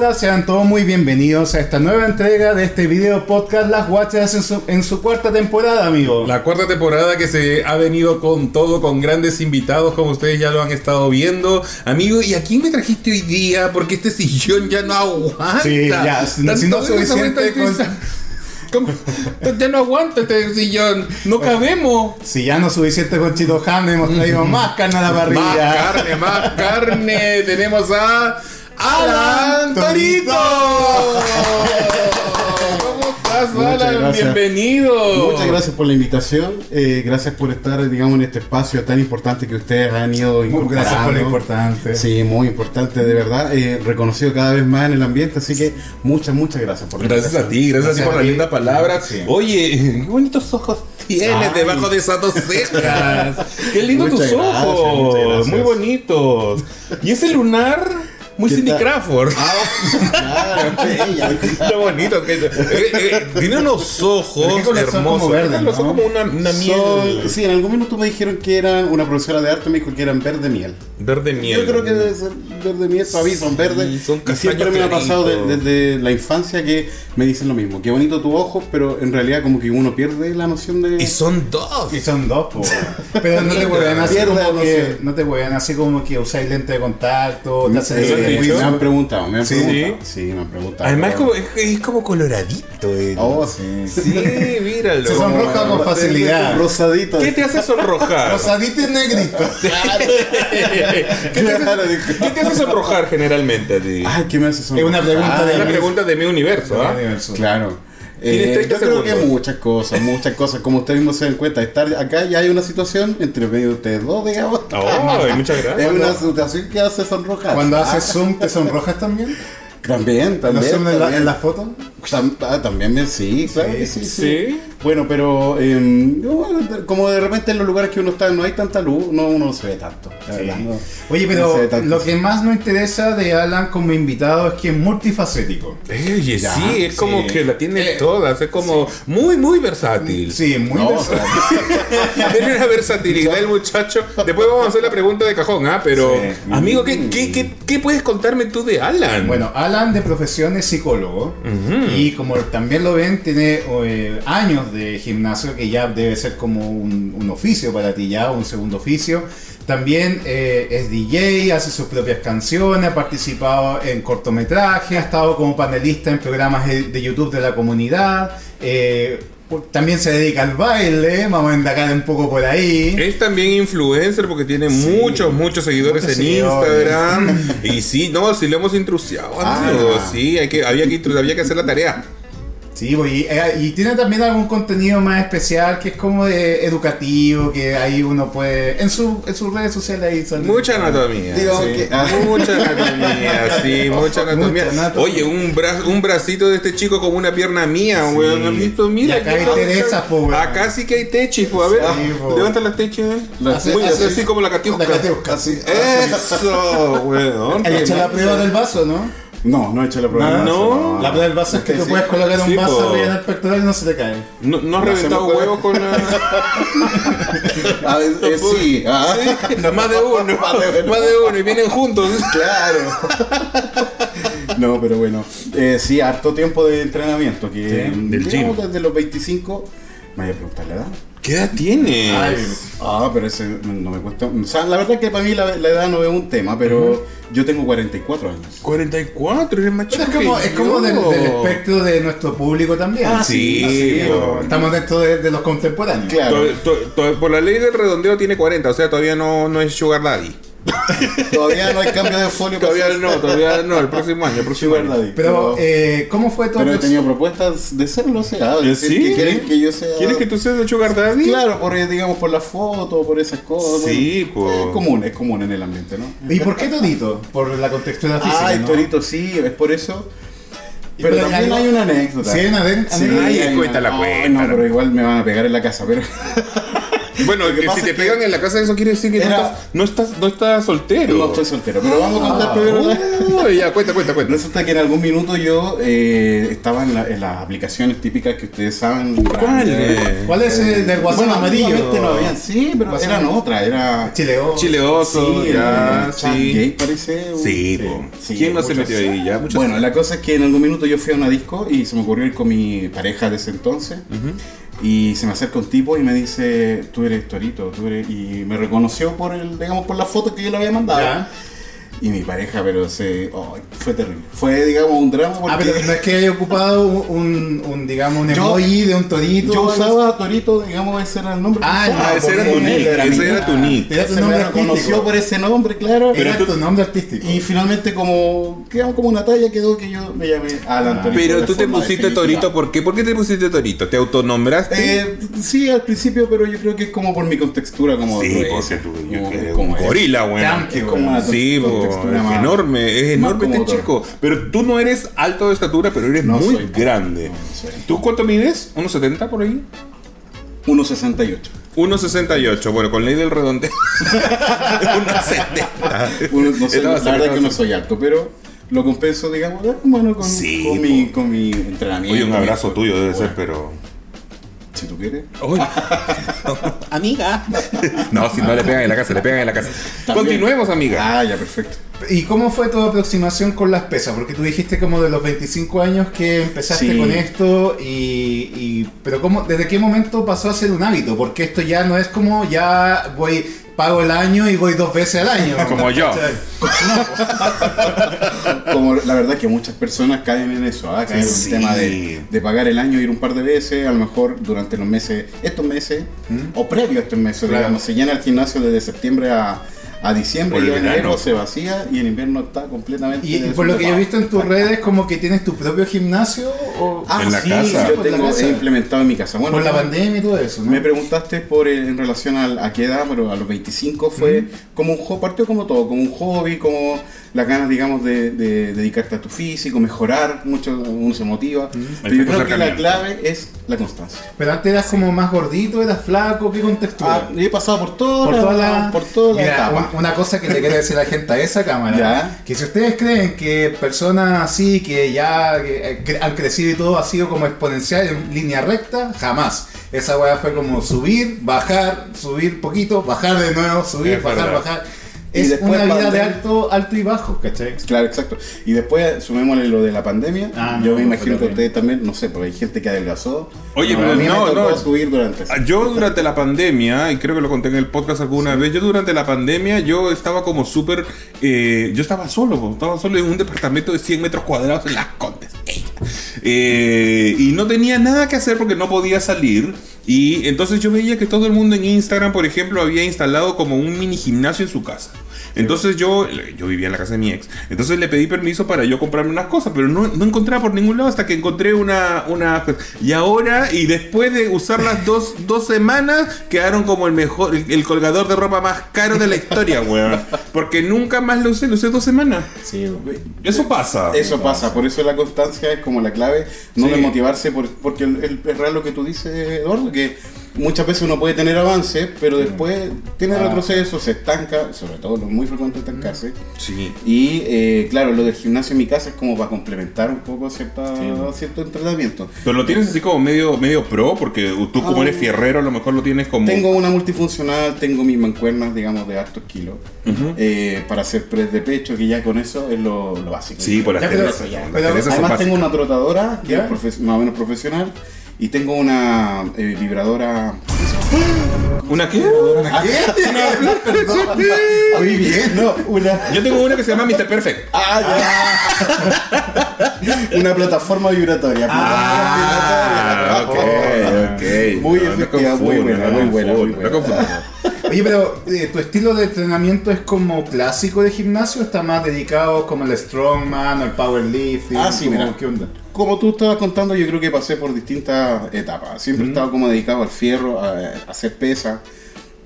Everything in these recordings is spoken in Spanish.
Hola, sean todos muy bienvenidos a esta nueva entrega de este video podcast Las Guachas en su, en su cuarta temporada, amigo. La cuarta temporada que se ha venido con todo, con grandes invitados, como ustedes ya lo han estado viendo. Amigo, ¿y a quién me trajiste hoy día? Porque este sillón ya no aguanta. Sí, ya, si no- si no Tanto suficiente con-. Ya no aguanta este sillón. No cabemos. Si ya no suficiente con Chito Ham, hemos traído más carne a la Más parrilla. carne, más carne. Tenemos a Alan Torito. ¿Cómo estás, Muchas Alan? gracias. Bienvenido. Muchas gracias por la invitación. eh, gracias por estar, digamos, en este espacio tan importante que ustedes han ido Muy incorporando. Gracias por lo importante. Sí, muy importante, de verdad. eh, reconocido cada vez más en el ambiente, así que muchas, muchas gracias por la Gracias a invitación. ti, gracias, a ti Gracias por a la ti. linda palabra. Sí. Oye, qué bonitos ojos tienes Ay. debajo de esas dos cejas. Qué lindo Muchas tus gracias, ojos, muy bonitos. Y ese lunar, muy ¿Qué Cindy tal? Crawford. Ah, claro, bella. Qué bonito. que- eh, eh, tiene unos ojos hermosos. Como verdes, Los ojos ¿no? como una, una miel. Son- sí, en algún minuto me dijeron que eran una profesora de arte, me dijo que eran verde miel. Verde miel. Yo creo que debe ser verde miel, para mí son verdes. Sí, son y siempre me ha pasado de- desde la infancia que me dicen lo mismo. Qué bonito tu ojo, pero en realidad como que uno pierde la noción de... Y son dos. Y son dos, po. Pero no te hueven así. No te hueven así como que usáis lente de contacto, te hacen Eh, me han preguntado, me han Sí. preguntado. Sí, me han preguntado. Además es como, es, como coloradito. él. Oh, sí. Sí, míralo. Se sonroja con facilidad. Rosadito. ¿Qué te hace sonrojar? Rosadito y negrito. ¿Qué te hace, qué te hace sonrojar generalmente a ti? Ay, ¿qué me hace sonrojar? Es una pregunta de- Una pregunta de mi universo, ¿ah? Claro. Eh, 30 yo creo que muchas cosas, muchas cosas. Como ustedes mismos se dan cuenta, estar acá ya hay una situación entre medio de ustedes dos, digamos. Oh, muchas Es gracias. una situación que hace sonrojar. Cuando Ah, haces zoom, ¿te sonrojas también? También, ¿Los también. zoom en la, también. en la foto? Ah, también, sí, claro Sí, que sí, sí. sí. Bueno, pero em, como de repente en los lugares que uno está no hay tanta luz, no uno no se ve tanto. la Sí. verdad, no. Oye, pero tanto. lo que más nos interesa de Alan como invitado es que es multifacético. Oye, Ya, sí, es como que la tiene Eh, todas, es como muy, muy versátil. Sí, muy No, versátil. Tiene una versatilidad el muchacho. Después vamos a hacer la pregunta de cajón, ¿ah? Pero, Sí. amigo, ¿qué, qué, qué, qué puedes contarme tú de Alan? Bueno, Alan de profesión es psicólogo y como también lo ven, tiene eh, años de gimnasio que ya debe ser como un, un oficio para ti ya, un segundo oficio. También eh, es DJ, hace sus propias canciones, ha participado en cortometrajes, ha estado como panelista en programas de YouTube de la comunidad. eh, también se dedica al baile, vamos a indagar un poco por ahí. Es también influencer porque tiene Sí. muchos, muchos seguidores Muchos en seguidores. Instagram. y sí, no, sí lo hemos intrusiado, Ah. Sí, hay que, había, que, había que hacer la tarea. Sí, pues, y, eh, y tiene también algún contenido más especial que es como de educativo, que ahí uno puede. En, su, en sus redes sociales ahí son. Mucha anatomía. Digamos sí. que- ah. Mucha anatomía, sí, mucha anatomía. Mucha anatomía. Oye, un, bra- un bracito de este chico como una pierna mía, Sí. weón. Mira, Y acá hay. Teresa, po, weón. Acá sí que hay techis, po. A ver, Sí, po. levanta las techis, eh. La- Así, así, así. como la catiusca. La catiusca. Así. Eso, weón. Hecho la prueba del vaso, ¿no? No, no he hecho la prueba. Del vaso, no. La prueba del vaso es que tú sí. puedes colocar un Sí, vaso po. arriba en el pectoral y no se te cae. No, no has No reventado huevos con la... Ah, eh, eh, sí. ah. Más de uno. Más de uno. Más de uno. Y vienen juntos. Claro. No, pero bueno. Eh, sí, harto tiempo de entrenamiento. Que, Sí, del digamos, gym. desde los 25. Me voy a preguntar la edad. ¿Qué edad tienes? Ah, pero ese no me cuesta. O sea, la verdad es que para mí la, la edad no es un tema, pero yo tengo 44 años. 44, eres más chico es como, que es como del, yo. del espectro de nuestro público también. Ah, sí. Estamos dentro de, de los contemporáneos. Claro. To- to- to- por la ley del redondeo tiene 40, o sea, todavía no, no es Sugar Daddy. Todavía no hay cambio de folio. Todavía no, todavía no, el próximo año, el próximo Sugar año. Pero, eh, ¿cómo fue todo pero he tenido propuestas de serlo, o sea, de decir ¿Sí? que quieren que yo sea. ¿Quieres que tú seas el Sugar Daddy? Claro, por, eh, digamos, por la foto, por esas cosas. Sí, bueno, po. Es común, es común en el ambiente, ¿no? ¿Y por qué Torito? Por la contextura física. Ay, ¿no? Torito, sí, es por eso. Pero, Pero también algo- hay una anécdota. Sí, hay una Sí, anécdota. Hay cuéntala, una- Ay, cuéntala. No, pero igual me van a pegar en la casa, pero... Bueno, que pasa si te pegan en la casa, eso quiere decir que no, Era- estás, no, estás, no estás soltero. No estoy soltero, pero vamos a contar primero la- Uy, ya, cuenta, cuenta, cuenta. Resulta que en algún minuto yo eh, estaba en, la- en las aplicaciones típicas que ustedes saben. ¿Cuál? Eh, ¿Cuál es el del WhatsApp bueno, amarillo? no habían, sí, pero WhatsApp eran otras, era... Chileo. Chileoso, Sí, ya, sí. gay parece. Sí, sí, ¿Quién no se metió ahí? Ya. Bueno, la cosa es que en algún minuto yo fui a una disco y se me ocurrió ir con mi pareja de ese entonces. Y se me acerca un tipo y me dice, tú eres Torito, tú eres... Y me reconoció por el, digamos, por la foto que yo le había mandado. Y mi pareja, pero se... oh, fue terrible. Fue, digamos, un drama porque... Ah, pero no es que haya ocupado un, un, digamos, un Yo- emoji de un torito. Yo usaba Torito, digamos, ese era el nombre. Ah, Ah, ese era tu nick, ese era tu nick. Era tu Se nombre me reconoció artístico. por ese nombre, claro. Era tu nombre artístico. y finalmente como quedamos como una talla quedó que yo me llamé Alan Torito. Pero tú te pusiste. Torito, ¿por qué? ¿Por qué te pusiste Torito? ¿Te autonombraste? Eh, sí, al principio, pero yo creo que es como por mi contextura como sí, tú yo como- gorila, una Sí, es enorme, es enorme este chico. Pero tú no eres alto de estatura, pero eres No muy soy. grande. No. ¿Tú cuánto mides? ¿1,70 por ahí? 1.68. 1,68. Bueno, con ley del redondeo. 1,70. Uno- no Estaba la verdad que no soy alto, pero lo compenso, digamos, bueno, con, Sí, con, po. mi, con mi entrenamiento. Oye, un abrazo mi- tuyo debe ser, pero. Si tú quieres. Amiga. No, si no le pegan en la casa, le pegan en la casa. También. Continuemos, amiga. Ah, ya, perfecto. ¿Y cómo fue tu aproximación con las pesas? Porque tú dijiste como de los 25 años que empezaste Sí. con esto y, y- pero cómo desde qué momento pasó a ser un hábito? Porque esto ya no es como ya voy pago el año y voy dos veces al año. Como yo. Como la verdad que muchas personas caen en eso, ¿ah? caen Sí. en el tema de, de pagar el año, ir un par de veces, a lo mejor durante los meses, estos meses, o previo a estos meses, Claro. digamos, se llena el gimnasio desde septiembre a, a diciembre y enero se vacía y en invierno está completamente Y, y por lo que yo he visto en tus redes, como que tienes tu propio gimnasio o Ah, En la sí, casa. yo la tengo casa. he implementado en mi casa. Bueno, por la pandemia y todo eso, ¿no? Me preguntaste por eh, en relación al- a, qué edad, pero a los 25 fue como un partió como todo, como un hobby, como las ganas, digamos, de, de dedicarte a tu físico, mejorar, mucho uno se motiva. Pero yo creo que la clave es la constancia. Pero antes eras como más gordito, eras flaco, ¿qué contextura? Ah, he pasado por todas por toda la, por todas las Mira, una cosa que le quiero decir a la gente a esa cámara, Ya. que si ustedes creen que personas así que ya que, eh, han crecido y todo ha sido como exponencial en línea recta, jamás. Esa weá fue como subir, bajar, subir poquito, bajar de nuevo, subir, Es bajar, verdad. bajar. Y Es después una vida de alto, alto y bajo, ¿cachai? Claro, exacto. Y después sumémosle lo de la pandemia. Ah, yo no, me no, imagino que ustedes también, no sé, porque hay gente que adelgazó. Oye, Pero pero a mí no, me tocó no. subir durante Ah, Yo durante la pandemia, y creo que lo conté en el podcast alguna vez, yo durante la pandemia yo estaba como súper, eh, yo estaba solo, po, estaba solo en un departamento de 100 metros cuadrados en Las Condes. Eh, y no tenía nada que hacer porque no podía salir. Y entonces yo veía que todo el mundo en Instagram, por ejemplo, había instalado como un mini gimnasio en su casa. Entonces yo, yo vivía en la casa de mi ex. Entonces le pedí permiso para yo comprarme unas cosas, pero no, no encontraba por ningún lado hasta que encontré una, una... Y ahora, y después de usarlas dos, dos semanas, quedaron como el mejor, el, el colgador de ropa más caro de la historia, weón. Porque nunca más lo usé, lo usé dos semanas. Sí, Eso pasa. Eso pasa, por eso la constancia es como la clave, no Sí. desmotivarse, por- porque es real lo que tú dices, Eduardo, que muchas veces uno puede tener avance, pero después tiene Ah. retroceso, se estanca, sobre todo lo muy frecuente estancarse. Sí. Y eh, claro, lo del gimnasio en mi casa es como para complementar un poco cierta, cierto entrenamiento. Pero lo tienes así como medio, medio pro, porque tú como Ah. eres fierrero a lo mejor lo tienes como... Tengo una multifuncional, tengo mis mancuernas, digamos, de hartos kilos, eh, para hacer press de pecho, que ya con eso es lo, lo básico. Sí, por las Ya, pero- Teresas, ya, las pero Además tengo una trotadora que ¿Ya? es más o menos profesional y tengo una eh, vibradora. ¿Una qué? Muy bien, no, una. Yo tengo una que se llama Mr. Perfect. Ah, ya. una plataforma vibratoria. Ah, ok, ok. Muy No, no efectiva, muy confundo, buena, no muy buena, muy confundo, no buena. confundo. Oye, pero eh, ¿tu estilo de entrenamiento es como clásico de gimnasio está más dedicado como el strongman o el powerlifting? Ah, sí, mira. ¿Qué onda? Como tú estabas contando, yo creo que pasé por distintas etapas. Siempre he estado como dedicado al fierro, a, a hacer pesa.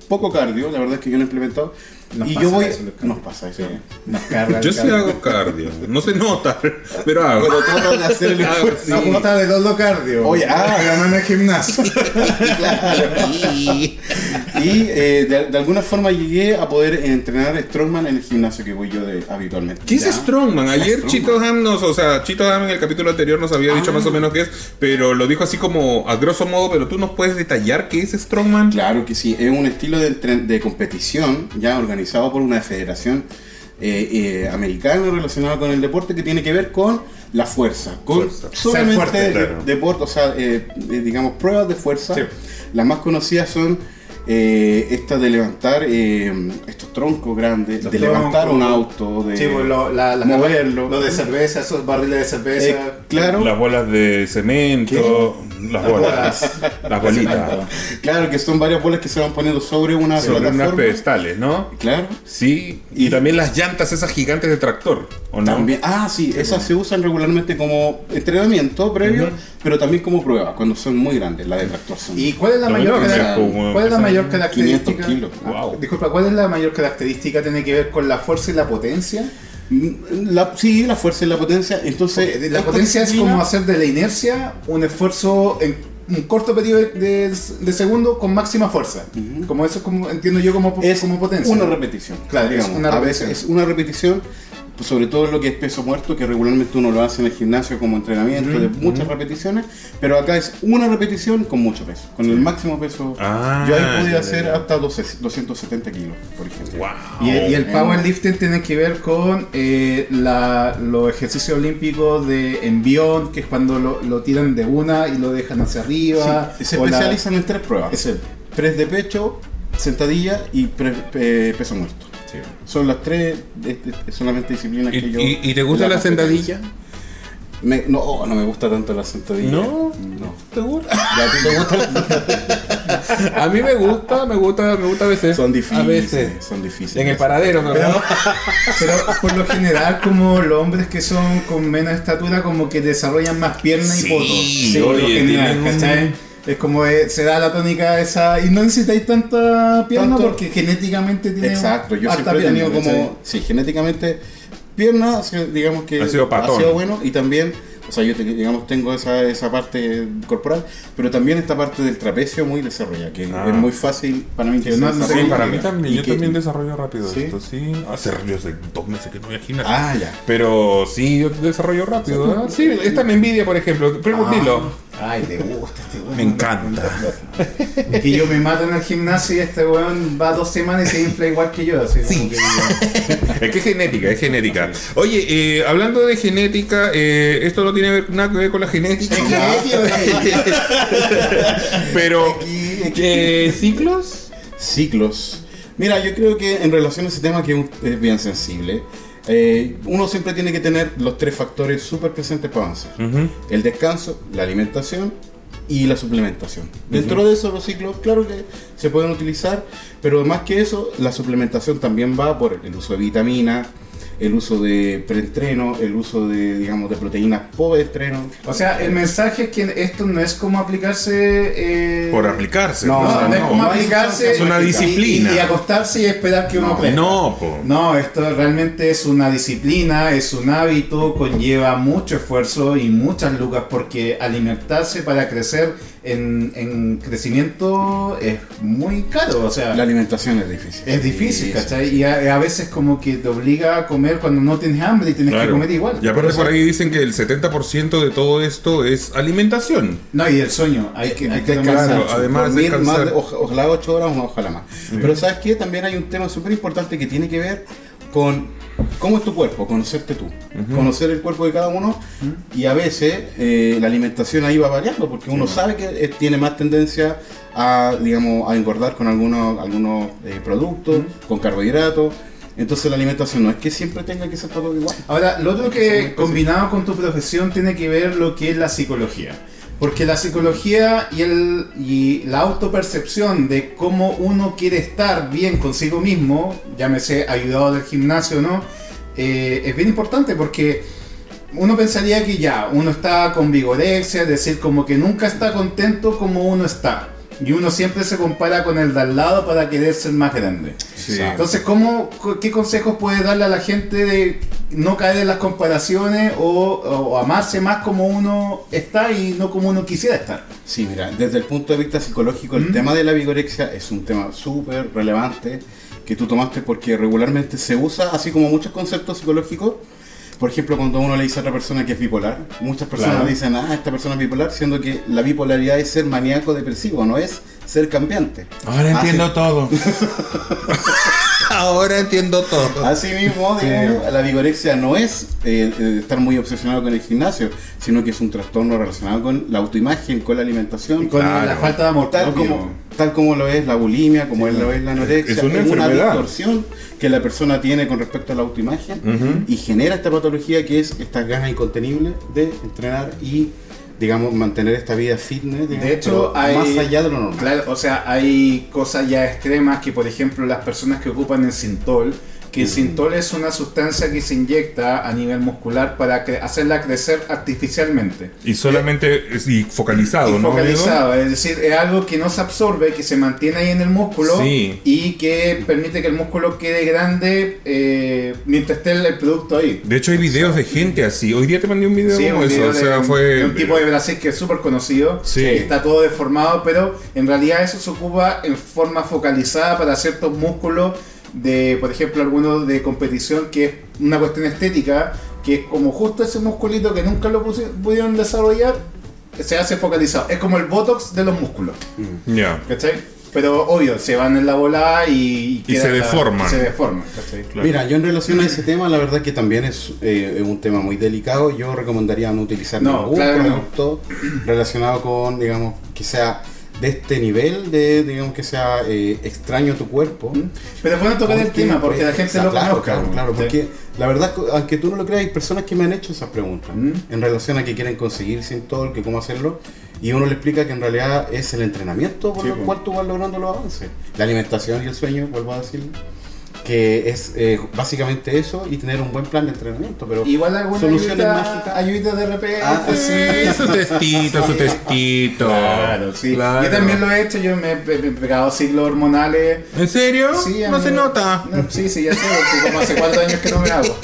Poco cardio, la verdad es que yo lo he implementado. Nos y pasa yo voy. eso. Nos pasa eso. Nos carga el Yo sí hago cardio. No se nota, pero hago. Pero trato de hacer el esfuerzo. La cuota del Oldo Cardio. Oye, ah. en el gimnasio. Claro. Y, y, eh, de, de alguna forma llegué a poder entrenar Strongman en el gimnasio que voy yo de, habitualmente. ¿Qué es ¿Ya? Strongman? Ayer Strongman. Chito Ham nos, o sea, Chito Ham en el capítulo anterior nos había dicho Ah. más o menos qué es, pero lo dijo así como a grosso modo, pero tú nos puedes detallar qué es Strongman. Claro que sí, es un estilo de, de competición ya organizado por una federación eh, eh, americana relacionada con el deporte que tiene que ver con la fuerza, con Fuerza. solamente fuerte, claro. deporte, o sea, eh, eh, digamos pruebas de fuerza. Sí. Las más conocidas son eh, estas de levantar eh, estos troncos grandes, Los de levantar un auto, de Sí, pues lo, la, la- moverlo. Lo de cerveza, esos barriles de cerveza. Eh, claro, Las bolas de cemento, las Las bolas, las bolitas, claro que son varias bolas que se van poniendo sobre una sobre unas pedestales, ¿no? Claro. Sí, y también las llantas esas gigantes de tractor, ¿o no? También, ah, sí, esas se usan regularmente como entrenamiento previo, pero también como prueba, cuando son muy grandes, la de tractor son. ¿Y cuál es la mayor, cuál es la pesan mayor 500 característica? kilos. Ah, Wow. Disculpa, ¿cuál es la mayor característica? ¿Tiene que ver con la fuerza y la potencia? Mm, La, sí, la fuerza y la potencia. Entonces, Porque la potencia es disciplina- como hacer de la inercia un esfuerzo en un corto periodo de, de segundo con máxima fuerza. Ujú. Como eso es como entiendo yo como, es como potencia. una repetición. Claro, es digamos. una a repetición. veces es una repetición, pues, sobre todo lo que es peso muerto, que regularmente uno lo hace en el gimnasio como entrenamiento de muchas repeticiones, pero acá es una repetición con mucho peso, con el máximo peso. Ah, Yo ahí podía hacer hasta 12 270 kilos, por ejemplo. Wow. Y, el- y el powerlifting tiene que ver con eh, la- los ejercicios olímpicos de envión, que es cuando lo, lo tiran de una y lo dejan hacia arriba. Sí, se o la- especializan en tres pruebas. Press de pecho, sentadilla y pre- pe- peso muerto. Son las tres de- de- solamente disciplinas ¿Y, que yo... y- y te gusta la sentadilla? Me- no, no me gusta tanto la sentadilla. ¿No? No. ¿Te gusta? ¿Y a ti te gusta la A mí me gusta, me gusta, me gusta a veces. Son difíciles. A veces. Son difíciles. En el paradero, ¿no? Pero por lo general, como los hombres que son con menos estatura, como que desarrollan más pierna Sí, y poto. Sí, por lo general, ¿cachai? Es como eh, se da la tónica esa. Y no necesitáis tanta pierna Tanto- porque genéticamente tiene. Exacto, yo siempre he tenido pierna, como, sí, genéticamente pierna, digamos que Ha sido patón. bueno y también, o sea, yo digamos tengo esa, esa parte corporal, pero también esta parte del trapecio muy desarrollada, que Ah. es muy fácil para mí que no- no-. Sí, para mí también. Yo que- también desarrollo rápido ¿Sí? esto, sí. Hace yo hace dos meses que no voy a gimnasio. Ah, ya. Pero sí, yo desarrollo rápido. ¿eh? Sí, esta me envidia, por ejemplo. Pero Ah. Ay, te gusta este weón. Me encanta. Es que yo me mato en el gimnasio y este weón va dos semanas y se infla igual que yo. Así como que- Es que es genética, es genética. Oye, eh, hablando de genética, eh, esto no tiene nada que ver con la genética. Pero, ¿ciclos? Ciclos. Mira, yo creo que en relación a ese tema que es bien sensible, eh, uno siempre tiene que tener los tres factores súper presentes para avanzar. El descanso, la alimentación y la suplementación. Dentro de eso los ciclos, claro que se pueden utilizar, pero más que eso, la suplementación también va por el uso de vitaminas, el uso de preentreno, el uso de, digamos, de proteínas post-estreno. O sea, el mensaje es que esto no es como aplicarse. eh, Por aplicarse. No, o No, sea, no es como aplicarse. Es una y- disciplina. Y, y acostarse y esperar que uno No, crezca. No, po. No, esto realmente es una disciplina, es un hábito, conlleva mucho esfuerzo y muchas lucas porque alimentarse para crecer en, en crecimiento es muy caro, o sea, La alimentación es difícil. es difícil, Sí, ¿cachai? Y a, a veces como que te obliga a comer cuando no tienes hambre y tienes que comer igual. Y aparte Por ahí dicen que el 70% de todo esto es alimentación. No, y el sueño, hay que, hay que Claro, además más de- oja- ojalá 8 horas o ojalá más. Pero ¿sabes qué? También hay un tema súper importante que tiene que ver con cómo es tu cuerpo, conocerte tú, conocer el cuerpo de cada uno y a veces eh, la alimentación ahí va variando porque uno sabe que eh, tiene más tendencia a, digamos, a engordar con algunos, algunos eh, productos, con carbohidratos. Entonces la alimentación no es que siempre tenga que ser todo igual. Ahora, lo otro que combinado con tu profesión tiene que ver lo que es la psicología. Porque la psicología y, el, y la autopercepción de cómo uno quiere estar bien consigo mismo, llámese ayudado del gimnasio o no, eh, es bien importante porque uno pensaría que ya, uno está con vigorexia, es decir, como que nunca está contento como uno está. Y uno siempre se compara con el de al lado para querer ser más grande. Sí. Entonces, ¿cómo, ¿qué consejos puede darle a la gente de no caer en las comparaciones o, o amarse más como uno está y no como uno quisiera estar? Sí, mira, desde el punto de vista psicológico, el tema de la vigorexia es un tema súper relevante que tú tomaste porque regularmente se usa, así como muchos conceptos psicológicos. Por ejemplo, cuando uno le dice a otra persona que es bipolar, muchas personas Claro. dicen, ah, esta persona es bipolar, siendo que la bipolaridad es ser maníaco depresivo, no es ser cambiante. Ahora entiendo todo. Ahora entiendo todo. Así mismo, digamos, la vigorexia no es eh, eh, estar muy obsesionado con el gimnasio, sino que es un trastorno relacionado con la autoimagen, con la alimentación. Y con Claro. la falta de amor tal propio. como, tal como lo es la bulimia, como lo es la anorexia, Es una distorsión que la persona tiene con respecto a la autoimagen y genera esta patología que es esta ganas incontenible de entrenar y digamos mantener esta vida fitness digamos, De hecho, hay, más allá de lo normal. Claro, o sea, hay cosas ya extremas que, por ejemplo, las personas que ocupan el Sintol, que el Sintol es una sustancia que se inyecta a nivel muscular para cre- hacerla crecer artificialmente. Y solamente es- y focalizado, Y ¿no? focalizado, es decir, es algo que no se absorbe, que se mantiene ahí en el músculo Sí. y que permite que el músculo quede grande eh, mientras esté el, producto ahí. De hecho, hay videos de gente así. Hoy día te mandé un video Sí, un eso. video O sea, de, fue. de un tipo de Brasil que es súper conocido, Sí. que está todo deformado, pero en realidad eso se ocupa en forma focalizada para ciertos músculos de, por ejemplo, algunos de competición, que es una cuestión estética, que es como justo ese musculito que nunca lo pudieron desarrollar, se hace focalizado. Es como el botox de los músculos, Ya. ¿cachai? Pero obvio, se van en la bola y, Y se la- deforman. Se deforman, ¿cachai? Claro. Mira, yo en relación a ese tema, la verdad que también es eh, un tema muy delicado. Yo recomendaría no utilizar No, ningún claro que no. producto relacionado con, digamos, que sea de este nivel, de, digamos, que sea eh, extraño a tu cuerpo. Pero es bueno tocar el tema porque la pues, gente claro, lo conozca. Claro, claro, ¿sí? porque la verdad, aunque tú no lo creas, hay personas que me han hecho esas preguntas Mm. en relación a que quieren conseguir sin todo, que cómo hacerlo, y uno le explica que en realidad es el entrenamiento por Sí, el cual tú vas logrando los avances. La alimentación y el sueño, vuelvo a decirlo, que es eh, básicamente eso y tener un buen plan de entrenamiento, pero Igual alguna soluciones ayudita, mágicas. ayudita de repente. Ah, Sí, su testito, su testito. Claro, sí. Claro. Yo también lo he hecho, yo me he pegado ciclos hormonales. ¿En serio? Sí, no mí- se nota. No, sí, sí, ya sé, porque como hace cuatro años que no me hago.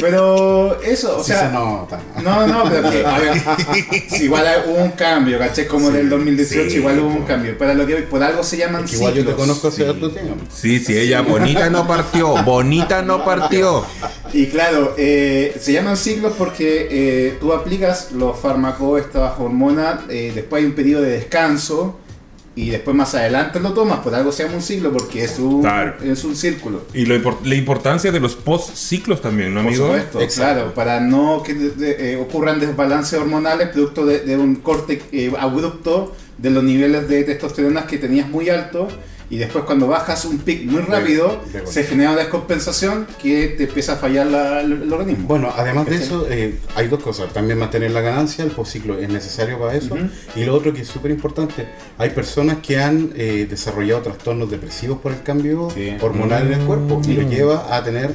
Pero eso, o sí sea. se nota. No, no, pero que, a ver, sí, igual hubo un cambio, ¿caché? Como del 2018, sí, igual hubo un cambio. Para lo que por algo se llaman Es que igual yo te conozco hace sí. harto tiempo. Sí, sí, ella bonita no partió. Bonita no partió. Y claro, eh, se llaman ciclos porque eh, tú aplicas los fármacos, estas hormonas, eh, después hay un periodo de descanso y después más adelante lo tomas. Por algo se llama un ciclo porque es un, Claro. es un círculo. Y lo la importancia de los post-ciclos también, ¿no, Por amigo? supuesto, Exacto. claro, para no que de- eh, ocurran desbalances hormonales producto de, de un corte eh, abrupto de los niveles de testosterona que tenías muy alto y después cuando bajas un pic muy rápido de se genera una descompensación que te empieza a fallar la- el, el organismo. Bueno, además de eso, eh, hay dos cosas. También mantener la ganancia, el postciclo es necesario para eso. Y lo otro que es súper importante, hay personas que han eh, desarrollado trastornos depresivos por el cambio Sí. hormonal en el cuerpo y Mm. lo lleva a tener,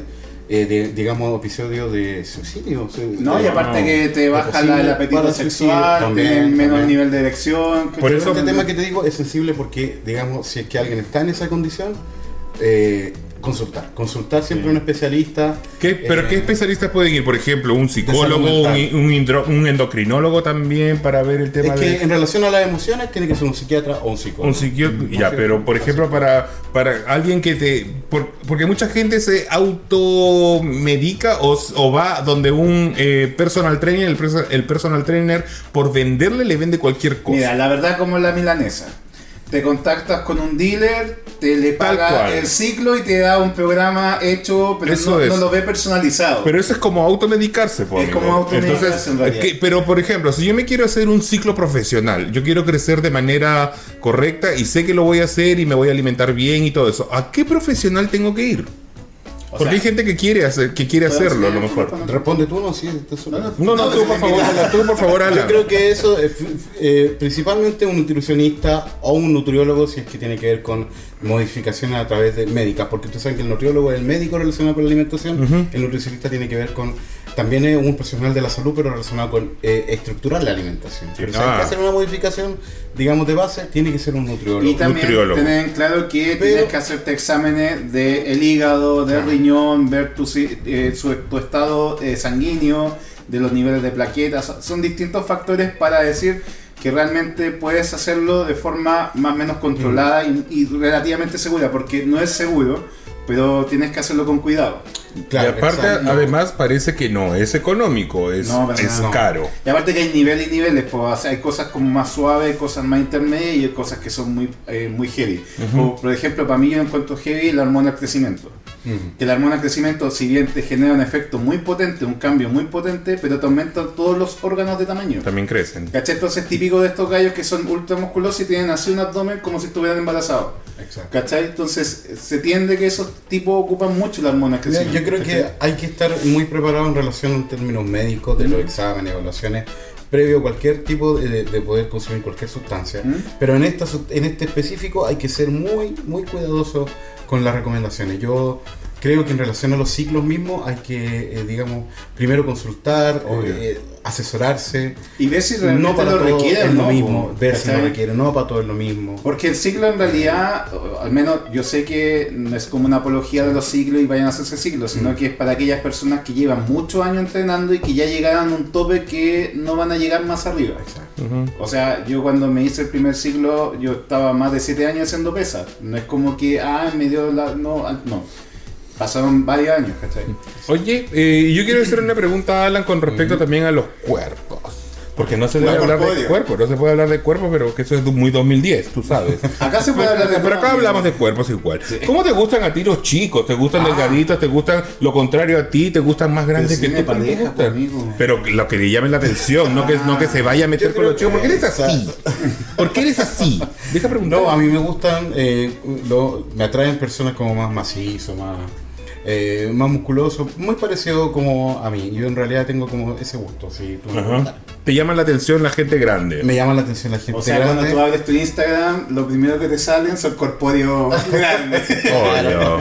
eh, de- digamos, episodios de suicidio. su- No, de- y aparte no. que te baja la- el apetito sexual, también, menos también. nivel de erección. Por eso- Este tema que te digo es sensible porque, digamos, si es que alguien está en esa condición, eh, consultar. Consultar siempre a un especialista. ¿Qué- ¿Pero eh, qué especialistas pueden ir? Por ejemplo, un psicólogo, un, mental. un indro- un endocrinólogo también para ver el tema Es que de... en relación a las emociones tiene que ser un psiquiatra o un psicólogo. Un psiquiatra, Mm, ya, pero por ejemplo para, para alguien que te... por- porque mucha gente se automedica o, o va donde un eh, personal trainer, el, el personal trainer por venderle le vende cualquier cosa. Mira, la verdad como la milanesa. Te contactas con un dealer, te le Tal paga cual. el ciclo y te da un programa hecho, pero Eso no, es. no lo ve personalizado. Pero eso es como automedicarse, po, Es amigo. como automedicarse, Entonces, en realidad. ¿qué- pero por ejemplo, si yo me quiero hacer un ciclo profesional, yo quiero crecer de manera correcta y sé que lo voy a hacer y me voy a alimentar bien y todo eso, ¿a qué profesional tengo que ir? O Porque sea, hay gente que quiere hacer, que quiere ¿puedo hacerlo a lo mejor. Responde tú, no, sí. No, No, no, tú por favor, Alan, tú por favor, Yo Alan. creo que eso, es, eh, principalmente un nutricionista o un nutriólogo, si es que tiene que ver con modificaciones a través de médicas, porque ustedes saben que el nutriólogo es el médico relacionado con la alimentación, el nutricionista tiene que ver con también es un profesional de la salud, pero relacionado con eh, estructurar la alimentación. Pero si hay Ah. que hacer una modificación, digamos, de base, tiene que ser un nutriólogo. Y también nutriólogo. tener en claro que Pero- tienes que hacerte exámenes del hígado, del riñón, ver tu, si- eh, su- tu estado eh, sanguíneo, de los niveles de plaquetas. Son distintos factores para decir que realmente puedes hacerlo de forma más o menos controlada y, y relativamente segura, porque no es seguro, pero tienes que hacerlo con cuidado. Claro, y aparte, exacto. además, parece que no es económico, es, No, es no. caro. Y aparte que hay niveles y niveles, pues, o sea, hay cosas como más suaves, cosas más intermedias y hay cosas que son muy, eh, muy heavy. Como, por ejemplo, para mí yo encuentro heavy la hormona del crecimiento. Ujú. Que la hormona del crecimiento, si bien te genera un efecto muy potente, un cambio muy potente, pero te aumenta todos los órganos de tamaño. También crecen. ¿Cachai? Entonces típico de estos gallos que son ultramusculosos y tienen así un abdomen como si estuvieran embarazados. Exacto. ¿Cachai? Entonces se tiende que esos tipos ocupan mucho la hormona del Mira. Yo creo que hay que estar muy preparado en relación en términos médicos de los exámenes, evaluaciones, previo a cualquier tipo de, de poder consumir cualquier sustancia. ¿Mm? Pero en, esta, en este específico hay que ser muy, muy cuidadoso con las recomendaciones. Yo creo que en relación a los ciclos mismos hay que, eh, digamos, primero consultar, eh, asesorarse. Y ver si realmente No para lo todo requiere o es lo no, mismo, po, ver si lo ¿cachai? requiere, no para todo es lo mismo. Porque el ciclo en realidad, al menos yo sé que no es como una apología de los ciclos y vayan a hacerse ciclos, sino Mm. que es para aquellas personas que llevan muchos años entrenando y que ya llegaron a un tope que no van a llegar más arriba. Ujú. O sea, yo cuando me hice el primer ciclo, yo estaba más de 7 años haciendo pesas. No es como que, ah, me dio la... No, no. Pasaron varios años, ¿cachai? Oye, eh, yo quiero hacer una pregunta a Alan con respecto también a los cuerpos. Porque no se Cuerpo hablar de cuerpos, no se puede hablar de cuerpos, pero que eso es muy 2010, tú sabes. Acá se puede hablar de... Pero acá hablamos de cuerpos igual. ¿Cómo te gustan a ti los chicos? ¿Te gustan Ah. delgaditos? ¿Te gustan lo contrario a ti? ¿Te gustan más grandes que sí tú? me ¿Cómo te pareja. Pero lo que le llame la atención, no que, no que se vaya a meter con los chicos. ¿Por qué eres así? ¿Por qué eres así? Deja preguntar. No, a mí me gustan, eh, lo- me atraen personas como más macizos, más, eh, más musculosos, muy parecido como a mí. Yo en realidad tengo como ese gusto, si tú me preguntas. Te llama la atención la gente grande. Me llama la atención la gente O sea, grande. cuando tú abres tu Instagram, lo primero que te salen son corpóreos grandes. Obvio,